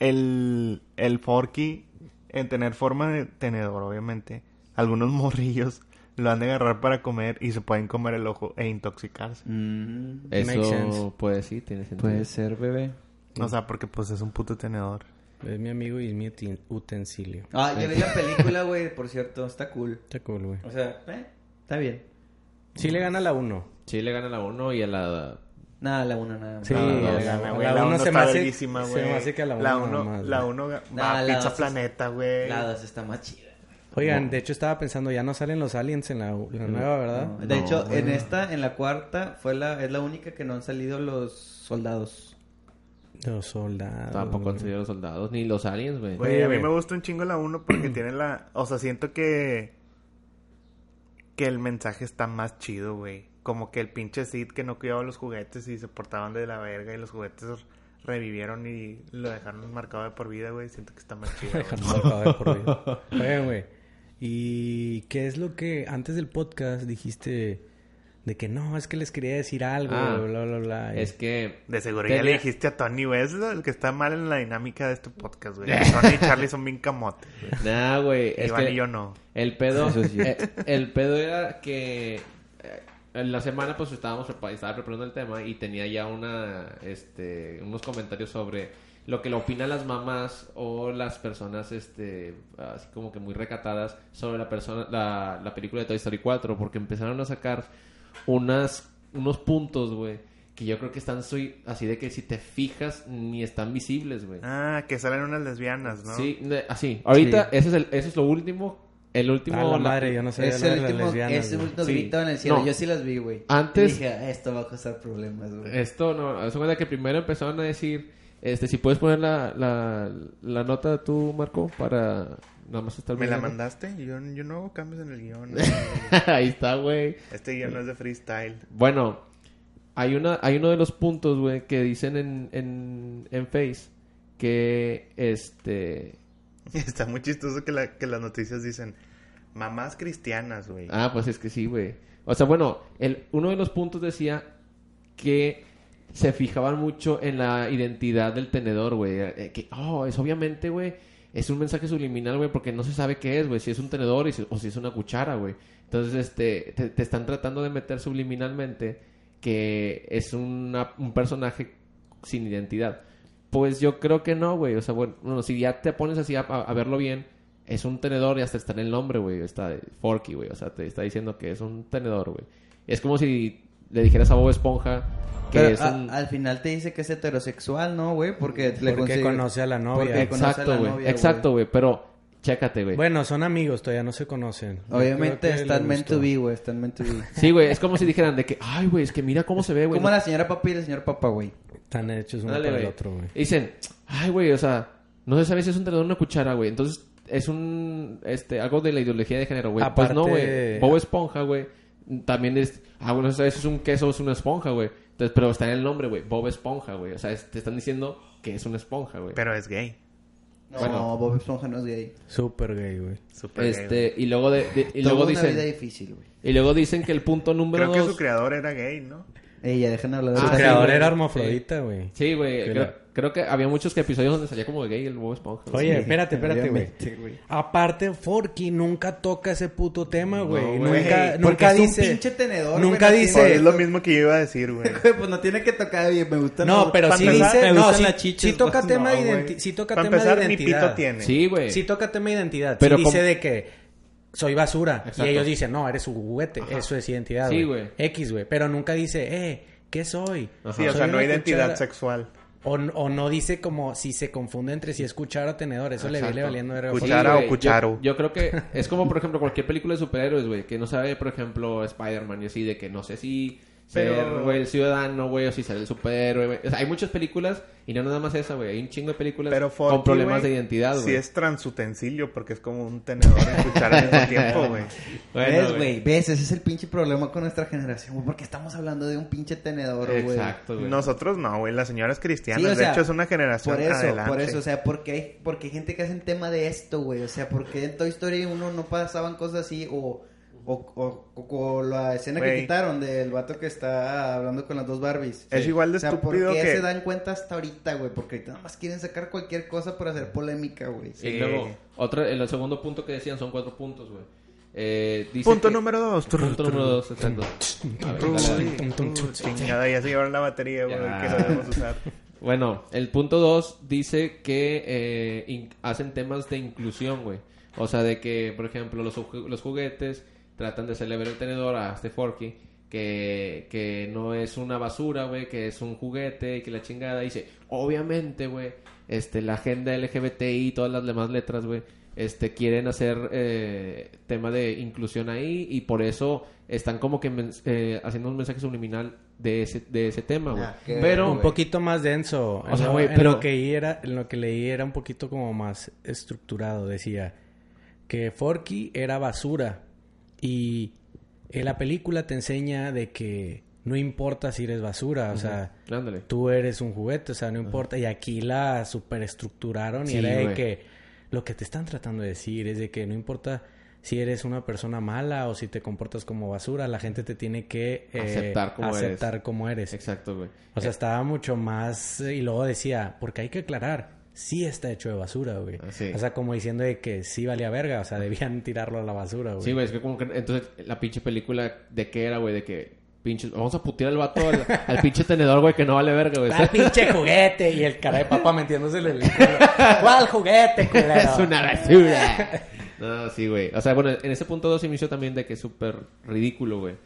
el, el forky en tener forma de tenedor, obviamente, algunos morrillos lo han de agarrar para comer y se pueden comer el ojo e intoxicarse. Mm, Makes sense. eso puede sí, tiene sentido. puede ser, bebé. O sea, porque pues es un puto tenedor. Es mi amigo y es mi utensilio. Ah, ya vi la película, güey. Por cierto, está cool. Está cool, güey. O sea, eh, está bien. Sí le gana la 1. Sí, le gana la 1 y a la... Nada, la una nada más. Sí, Ah, le gana, güey. La La 1 uno se me está hace... Se güey. me hace que a la 1 La uno, más, la güey. uno va Nah, a la Pizza Planeta, güey. La dos está más chida. Oigan, de hecho estaba pensando, ya no salen los aliens en la, la nueva, ¿verdad? No, De hecho, en esta, en la cuarta, fue la, es la única que no han salido los soldados. Los soldados. Tampoco han salido los soldados ni los aliens, güey. Güey, a mí me gusta un chingo la 1 porque tiene la... O sea, siento que... Que el mensaje está más chido, güey. Como que el pinche Sid que no cuidaba los juguetes y se portaban de la verga y los juguetes revivieron y lo dejaron marcado de por vida, güey. Siento que está más chido, güey. Dejaron marcado de por vida. Oigan, güey. ¿Y qué es lo que antes del podcast dijiste de que no, es que les quería decir algo, Ah, bla, bla, bla? Es que... De ya le dijiste a Tony, güey. Es el que está mal en la dinámica de este podcast, güey. Tony y Charlie son bien camotes, güey. Nah, güey. Es Iván que y yo no. el pedo... Eso sí. eh, el pedo era que... eh, en la semana pues estábamos estaba preparando el tema y tenía ya una este unos comentarios sobre lo que le opinan las mamás o las personas este así como que muy recatadas sobre la persona la, la película de Toy Story 4 porque empezaron a sacar unas unos puntos, güey, que yo creo que están soy así de que si te fijas ni están visibles, güey. Ah, que salen unas lesbianas, ¿no? Sí, de- así. Ahorita ese es el eso es lo último, el último A la la- madre, yo no sé Es el último, güey. último Sí. grito en el cielo. No. Yo sí las vi, güey. Antes- Y dije, "Ah, esto va a causar problemas, güey. Esto no, se cuenta que primero empezaron a decir, este, si puedes poner la, la, la nota tú, Marco, para nada más estar ¿Me la mandaste? Yo, yo no hago cambios en el guion. Ahí está, güey. este guion no es de freestyle. Bueno, hay una, hay uno de los puntos, güey, que dicen en, en, en Face que este Está muy chistoso que, la, que las noticias dicen mamás cristianas, güey. Ah, pues es que sí, güey. O sea, bueno, el, uno de los puntos decía que se fijaban mucho en la identidad del tenedor, güey. Eh, que, oh, es obviamente, güey, es un mensaje subliminal, güey, porque no se sabe qué es, güey. Si es un tenedor o si es una cuchara, güey. Entonces, este, te, están tratando de meter subliminalmente que es un personaje sin identidad. Pues yo creo que no, güey. O sea, bueno, si ya te pones así a, a verlo bien, es un tenedor y hasta está en el nombre, güey. Está Forky, güey. O sea, te está diciendo que es un tenedor, güey. Es como si le dijeras a Bob Esponja que Pero es a- un... al final te dice que es heterosexual, ¿no, güey? Porque le Porque consigue- conoce a la novia. Exacto, güey. Exacto, güey. Pero chécate, güey. Bueno, son amigos, todavía no se conocen. Yo Obviamente están meant to be, güey. Están meant to be. Sí, güey. Es como si dijeran de que, ay, güey, es que mira cómo se ve, güey. Como la señora papá y el señor papá, güey. Están hechos uno Ándale, para el güey. otro, güey. Dicen, ay, güey, o sea, no se sabe si es un tenedor o una cuchara, güey. Entonces, es un, este, algo de la ideología de género, güey. Pues no, Aparte- güey. Bob Esponja, güey. También es, ah, bueno, si es un queso es una esponja, güey. Entonces, pero está en el nombre, güey. Bob Esponja, güey. O sea, es- te están diciendo que es una esponja, güey. Pero es gay. No, Bueno. Bob Esponja no es gay. Súper gay, güey. Súper gay, Este, y luego de, de- y luego una vida dicen, difícil, güey. y luego dicen que el punto número Creo que su creador era gay, ¿no? Ey, ya dejen de hablar de Su Ah, sí, creador era hermafrodita, güey. Sí, güey. Que Creo, que había muchos episodios donde salía como gay el Bob Esponja. Oye, espérate, espérate, güey. Aparte, Forky nunca toca ese puto tema, güey. güey. nunca, Porque nunca es un dice. pinche tenedor, Nunca no dice. tiene- es lo mismo que yo iba a decir, güey. Pues no tiene que tocar, oye, me gusta. No, pero sí empezar, dice. me No, gustan sí, las sí toca pues, tema no, de güey. identidad. Sí toca tema empezar, de ni identidad. pito tiene. Sí, güey. Sí toca tema de identidad. Pero sí dice de que soy basura. Exacto. Y ellos dicen, no, eres su juguete. Eso es identidad, Sí, güey. X, güey. Pero nunca dice, eh, ¿qué soy? Sí, o sea, no una identidad sexual. O, o no dice como si se confunde entre si es cuchara o tenedor. Eso le viene valiendo verga. Cuchara. o cucharo. Yo, yo creo que es como, por ejemplo, cualquier película de superhéroes, güey, que no sabe, por ejemplo, Spider-Man y así, de que no sé si ser, Pero- güey, el ciudadano, güey, o si ser el superhéroe, güey. O sea, hay muchas películas y no nada más esa, güey. Hay un chingo de películas Pero Forky, con problemas de identidad, güey. Sí es transutensilio porque es como un tenedor y cuchara al mismo tiempo, güey. Bueno, ¿Ves, güey? ¿Ves? Ese es el pinche problema con nuestra generación, güey. Porque estamos hablando de un pinche tenedor, güey. Exacto, güey. Nosotros no, güey. Las señoras cristianas. Sí, o de hecho, es una generación Por eso, adelante. por eso, o sea, porque hay, porque hay gente que hace tema de esto, güey. O sea, porque en Toy Story 1 no pasaban cosas así, o, o, o, o- o la escena que Güey. quitaron del vato que está hablando con las dos Barbies. Es igual de O sea, ¿por estúpido qué que... se dan cuenta hasta ahorita, güey? Porque ahorita nada más quieren sacar cualquier cosa para hacer polémica, güey. Y luego, otro, el segundo punto que decían son cuatro puntos, güey. Eh, dice Punto que- número dos. Punto número dos, exacto. Chingada, ya se llevaron la batería, güey. Que debemos usar. Bueno, el punto 2 dice que eh, hacen temas de inclusión, güey. O sea, de que, por ejemplo, los, los juguetes tratan de celebrar el tenedor a este Forky, que, que no es una basura, güey, que es un juguete y que la chingada. Dice, obviamente, güey, este, la agenda LGBTI y todas las demás letras, güey, este, quieren hacer eh, tema de inclusión ahí y por eso están como que eh, haciendo un mensaje subliminal de ese, de ese tema, güey. Ah, Pero... un poquito más denso. O sea, güey, en pero- lo que leí era, en lo que leí era un poquito como más estructurado. Decía que Forky era basura y en la película te enseña de que no importa si eres basura, o sea, tú eres un juguete, o sea, no importa. Y aquí la superestructuraron y era de güey. que lo que te están tratando de decir es de que no importa si eres una persona mala o si te comportas como basura, la gente te tiene que eh, Aceptar como eres. como eres. Exacto, güey. O sea, estaba mucho más... eh, Y luego decía, porque hay que aclarar, sí está hecho de basura, güey. Sí. O sea, como diciendo de que sí valía verga, o sea, debían tirarlo a la basura, güey. Sí, güey, es que como que... Entonces, la pinche película, ¿de qué era, güey? De que... Pinches... Vamos a putear al vato al, al pinche tenedor, güey, que no vale verga, güey. ¡Ah, pinche juguete! Y el cara de papa metiéndose en el. ¿Cuál juguete, culero? es una basura. No, sí, güey. O sea, bueno, en ese punto 2 se me hizo también de que es súper ridículo, güey.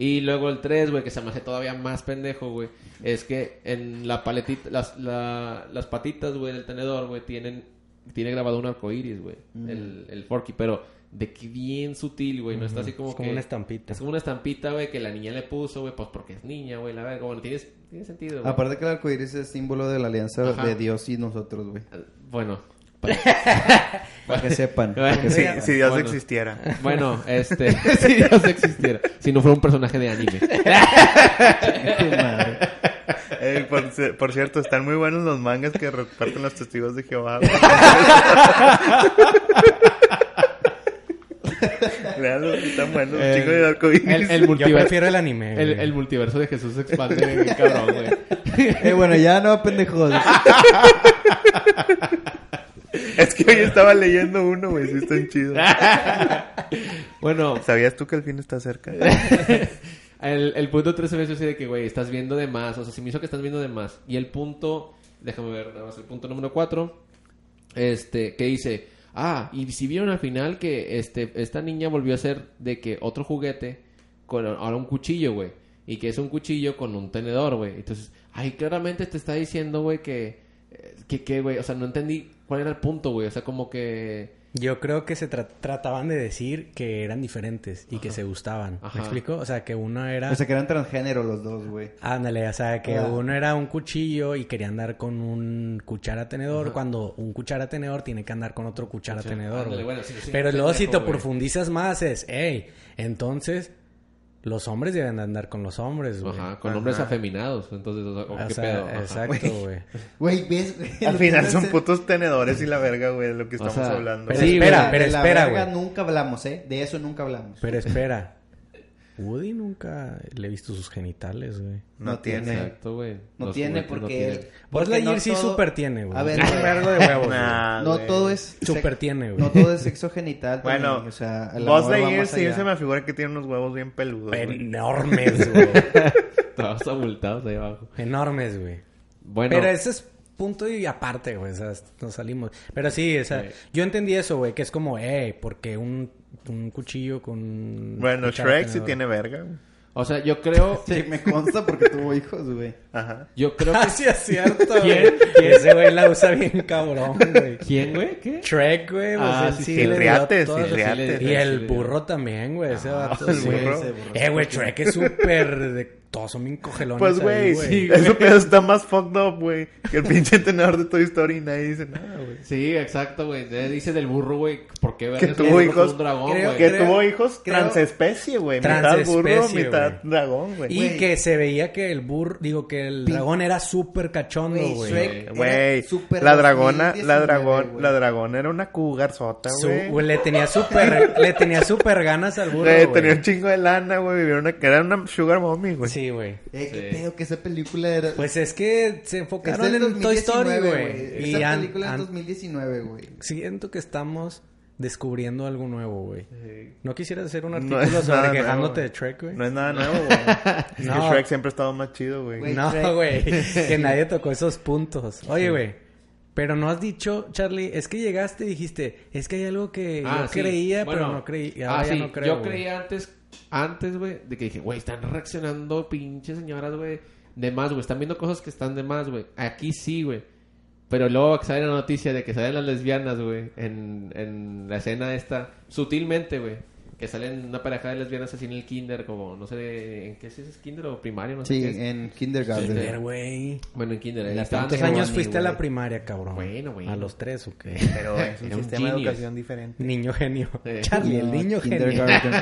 Y luego el 3, güey, que se me hace todavía más pendejo, güey. Es que en la paletita, las, la- las patitas, güey, del tenedor, güey, tienen, tiene grabado un arco iris, güey. El, el Forky, pero de que bien sutil, güey. No está así como Es como que- una estampita. Es como una estampita, güey, que la niña le puso, güey, pues porque es niña, güey, la verga. Bueno, tiene, tiene sentido, güey. Aparte que el arcoíris es símbolo de la alianza Ajá. de Dios y nosotros, güey. Bueno. Para que sepan. Si, si Dios Bueno. existiera. Bueno, este, si Dios existiera, si no fuera un personaje de anime. Eh, por, por cierto, están muy buenos los mangas que reparten los testigos de Jehová. Leanlos, están buenos. El- chico de arcoíris. El, el Yo multiverso, prefiero el anime, el, el multiverso de Jesús se expande bien cabrón, güey. Eh, bueno, ya no, pendejos. Es que hoy estaba leyendo uno, güey. Sí, están chidos. Bueno, ¿Sabías tú que el fin está cerca? el, el punto 3 se me hizo así de que, güey, estás viendo de más. O sea, se me hizo que estás viendo de más. Y el punto, déjame ver, nada más el punto número 4, este, que dice, ah, y si vieron al final que este, esta niña volvió a ser de que otro juguete con ahora un cuchillo, güey. Y que es un cuchillo con un tenedor, güey. Entonces, ay, claramente te está diciendo, güey, que, eh, que, que, güey, o sea, no entendí cuál era el punto, güey. O sea, como que... Yo creo que se tra- trataban de decir que eran diferentes y que se gustaban. Ajá. ¿Me explico? O sea, que uno era... O sea, que eran transgénero los dos, güey. Ándale, o sea, que uno era un cuchillo y quería andar con un cuchara tenedor, cuando un cuchara tenedor tiene que andar con otro cuchara Cuchara, tenedor. ándale, güey. bueno, sí, sí, Pero luego si te profundizas más es, hey, entonces los hombres deben de andar con los hombres, güey. Ajá, con hombres afeminados. Entonces, o sea, ¿o O ¿qué sea, pedo? Ajá. exacto, güey. Güey, ¿ves? güey? Al final son putos tenedores y la verga, güey, de lo que estamos sea, hablando. Pero Sí, espera, güey. pero de la espera, verga güey. nunca hablamos, ¿eh? De eso nunca hablamos. Pero espera. Woody nunca le he visto sus genitales, güey. No, no tiene. Exacto, güey. No Los tiene no porque... porque Lightyear no sí todo- súper tiene, güey. A ver, un vergo de huevos. Nah, no todo es... Súper sex- tiene, güey. No todo es sexo genital. Bueno, o sea, el Buzz Lightyear sí allá. se me figura que tiene unos huevos bien peludos, güey. Enormes, güey. Todos abultados ahí abajo. Enormes, güey. Bueno, Pero ese es punto y aparte, güey. O sea, nos salimos. Pero sí, o sea, Sí. yo entendí eso, güey. Que es como, eh, porque un, un cuchillo con... Bueno, Shrek sí tiene verga. güey. o sea, yo creo... Sí, me consta porque tuvo hijos, güey. Ajá. Yo creo Ah, que... sí, es cierto, ¿Quién? güey. Ese güey la usa bien cabrón, güey. ¿Quién, güey? ¿Qué? Shrek, güey. Ah, sí, sí, Riates, todo sí, eso. Riates. Y el burro también, güey. Ese vato, el sí. burro. Ese burro. Eh, güey, Shrek es súper... Todos son bien cogelones Pues, güey, sí, eso pedo está más fucked up, güey. Que el pinche tenedor de Toy Story y nadie dice nada, güey. Sí, exacto, güey. Dice del burro, güey. ¿Por qué Que tuvo hijos- un dragón, creo güey? Que Creo- tuvo hijos creo- transespecie, güey. Mitad burro, mitad dragón, güey. Y que se veía que el burro, digo que el Pin- dragón era súper cachondo, Güey, güey. La dragona, la 2019, dragón, la dragona era una cougar sota, Su- güey. le tenía súper, le tenía súper ganas al burro, Güey, tenía un chingo de lana, güey. Era una sugar mommy, güey. Sí, güey. Eh, qué Sí. pedo que esa película era... Pues es que se enfocaron en Toy Story, 2019, güey. Y Esa han- película es han- 2019, güey. siento que estamos descubriendo algo nuevo, güey. ¿No quisieras hacer un artículo sobre nuevo, quejándote de. Shrek, güey? No es nada nuevo, güey. Es No. que Shrek siempre ha estado más chido, güey. No, güey. que nadie tocó esos puntos. Oye, güey. Pero no has dicho, Charlie, es que llegaste y dijiste, es que hay algo que Ah, yo sí. creía, Bueno, pero no creí. y ahora ah, ya sí. no creo. Yo creía antes, antes, güey, de que dije, güey, están reaccionando pinches señoras, güey, de más, güey. Están viendo cosas que están de más, güey. Aquí sí, güey. Pero luego sale la noticia de que salen las lesbianas, güey, en, en la escena esta, sutilmente, güey. Que salen una pareja de lesbianas así en el kinder, como, no sé, ¿en qué es ese kinder o primario? No sé Sí, qué es. en Kindergarten. Joder, güey. Bueno, en kinder. ¿Cuántos años fuiste a la güey. primaria, cabrón? Bueno, bueno. ¿A los tres o qué? Pero es un Era un sistema de educación diferente. Niño genio. Sí. Charlie, el No, niño genio. Kindergarten.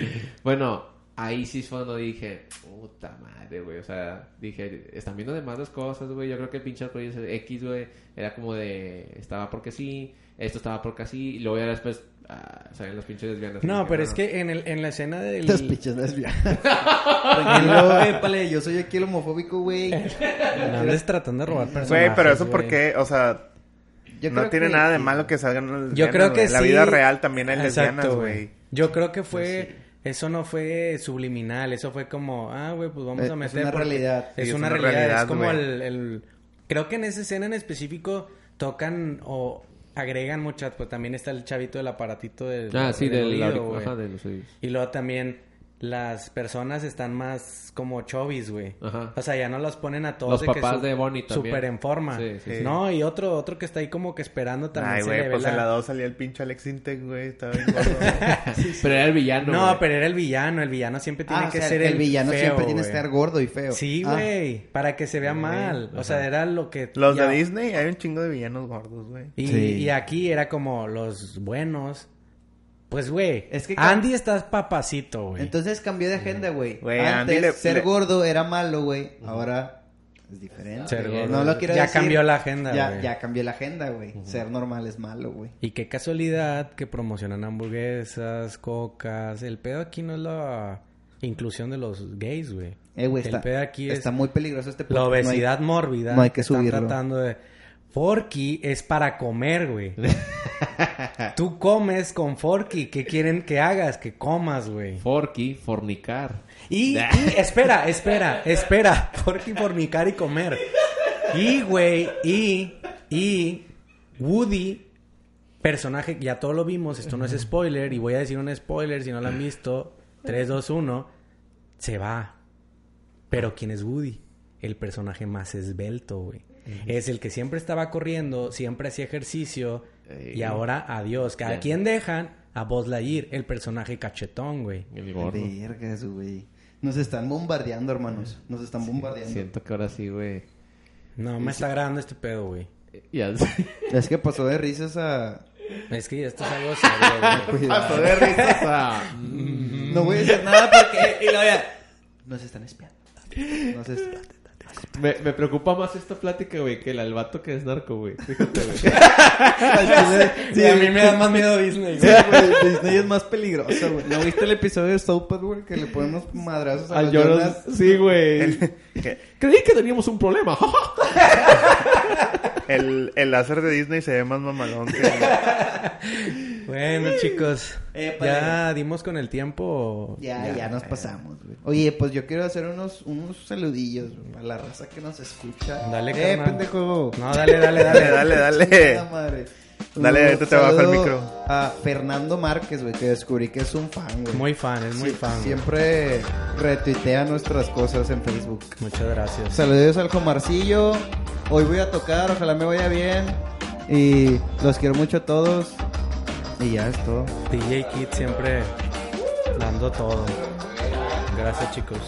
bueno, ahí sí fue cuando dije, puta madre, güey. O sea, dije, están viendo de más las cosas, güey. Yo creo que el pinche arcoíris X, güey, era como de, estaba porque sí, esto estaba porque así, y luego ya después ah, salen los pinches lesbianas. No, pero es que en, el, en la escena del... Las pinches lesbianas. Tranquilo, épale, yo soy aquí el homofóbico, güey. No andes tratando de robar personajes, Güey, pero eso porque, o sea, Yo no tiene que- nada de malo que salgan Yo creo que güey. En la sí. vida real también hay Exacto, lesbianas, güey. Yo creo que fue... Eso no fue subliminal, eso fue como, ah, güey, pues vamos Es- a es meter... una porque realidad. Es Sí, es una, una realidad, realidad, es como el- Creo que en esa escena en específico tocan o agregan muchas, pues también está el chavito del aparatito del... Ah, sí, del, oído, ajá, de los oídos. Y luego también las personas están más como chovis, güey. Ajá. O sea, ya no los ponen a todos Los de que papás su- de Bonnie también. Súper en forma. Sí, sí, sí. No, y otro otro que está ahí como que esperando también Ay, se güey, le ve pues la- en la 2 salía el pinche Alex Intec, güey. Estaba bien gordo. Pero era el villano. No, güey. pero era el villano. El villano siempre tiene Ah, o que sea, ser el, el villano feo, siempre tiene que estar gordo y feo. Sí, Ah. güey. Para que se vea mal. O sea, era lo que... Los ya- de Disney, hay un chingo de villanos gordos, güey. Y, Sí. y aquí era como los buenos. Pues, güey. Es que- Andy está papacito, güey. Entonces cambió de agenda, güey. Güey, Antes Andy le- ser le- gordo era malo, güey. Ahora es diferente. Ser gordo. No lo quiero Ya decir. cambió la agenda, Ya, güey. ya cambió la agenda, güey. Ser normal es malo, güey. Y qué casualidad que promocionan hamburguesas, cocas. El pedo aquí no es la inclusión de los gays, güey. Eh, güey, El está, pedo aquí es está muy peligroso este la podcast. No hay- obesidad mórbida. no hay que están subirlo. tratando de... Forky es para comer, güey. Tú comes con Forky. ¿Qué quieren que hagas? Que comas, güey. Forky, fornicar. Y, y espera, espera, espera. Forky, fornicar y comer. Y, güey, y, y Woody, personaje, ya todo lo vimos, esto no es spoiler, y voy a decir un spoiler si no lo han visto. 3, 2, 1, se va. Pero ¿quién es Woody? El personaje más esbelto, güey. Es el que siempre estaba corriendo, siempre hacía ejercicio, y ahora adiós. ¿A Ya. quién dejan? A Buzz Lightyear, el personaje cachetón, güey. El gordo. Vergas, güey. Nos están bombardeando, hermanos. Nos están bombardeando. Siento que ahora sí, güey. No, me está grabando este pedo, güey. Ya sé. Es que pasó de risas a... Es que esto es algo serio. Cuidado. de risas a... No voy a decir nada porque... Y luego ya... Nos están espiando. Nos están... Me, me preocupa más esta plática, güey, que el al vato que es narco, güey. Fíjate, güey. Sí, a mí me da más miedo Disney, Sí, güey. güey, Disney es más peligroso, güey. ¿No viste el episodio de South Park, güey? Que le ponemos madrazos a Al los Jonas... Jonas. Sí, güey. Creí que teníamos un problema. El, el láser de Disney se ve más mamalón que... Bueno, chicos. Eh, ya padre. dimos con el tiempo. Ya, ya, nos pasamos, güey. Oye, pues yo quiero hacer unos, unos saludillos güey, a la raza que nos escucha. Dale, eh, carnal. pendejo. No, dale, dale, Dale, dale. dale, madre. Dale, ahorita te bajo el micro. A Fernando Márquez, güey, que descubrí que es un fan, güey. Muy fan, es muy Sí, fan. güey. Siempre retuitea nuestras cosas en Facebook. Muchas gracias. Saludos al Comarcillo. Hoy voy a tocar, ojalá me vaya bien. Y los quiero mucho a todos. Y ya es todo. DJ Kid siempre dando todo. Gracias, chicos.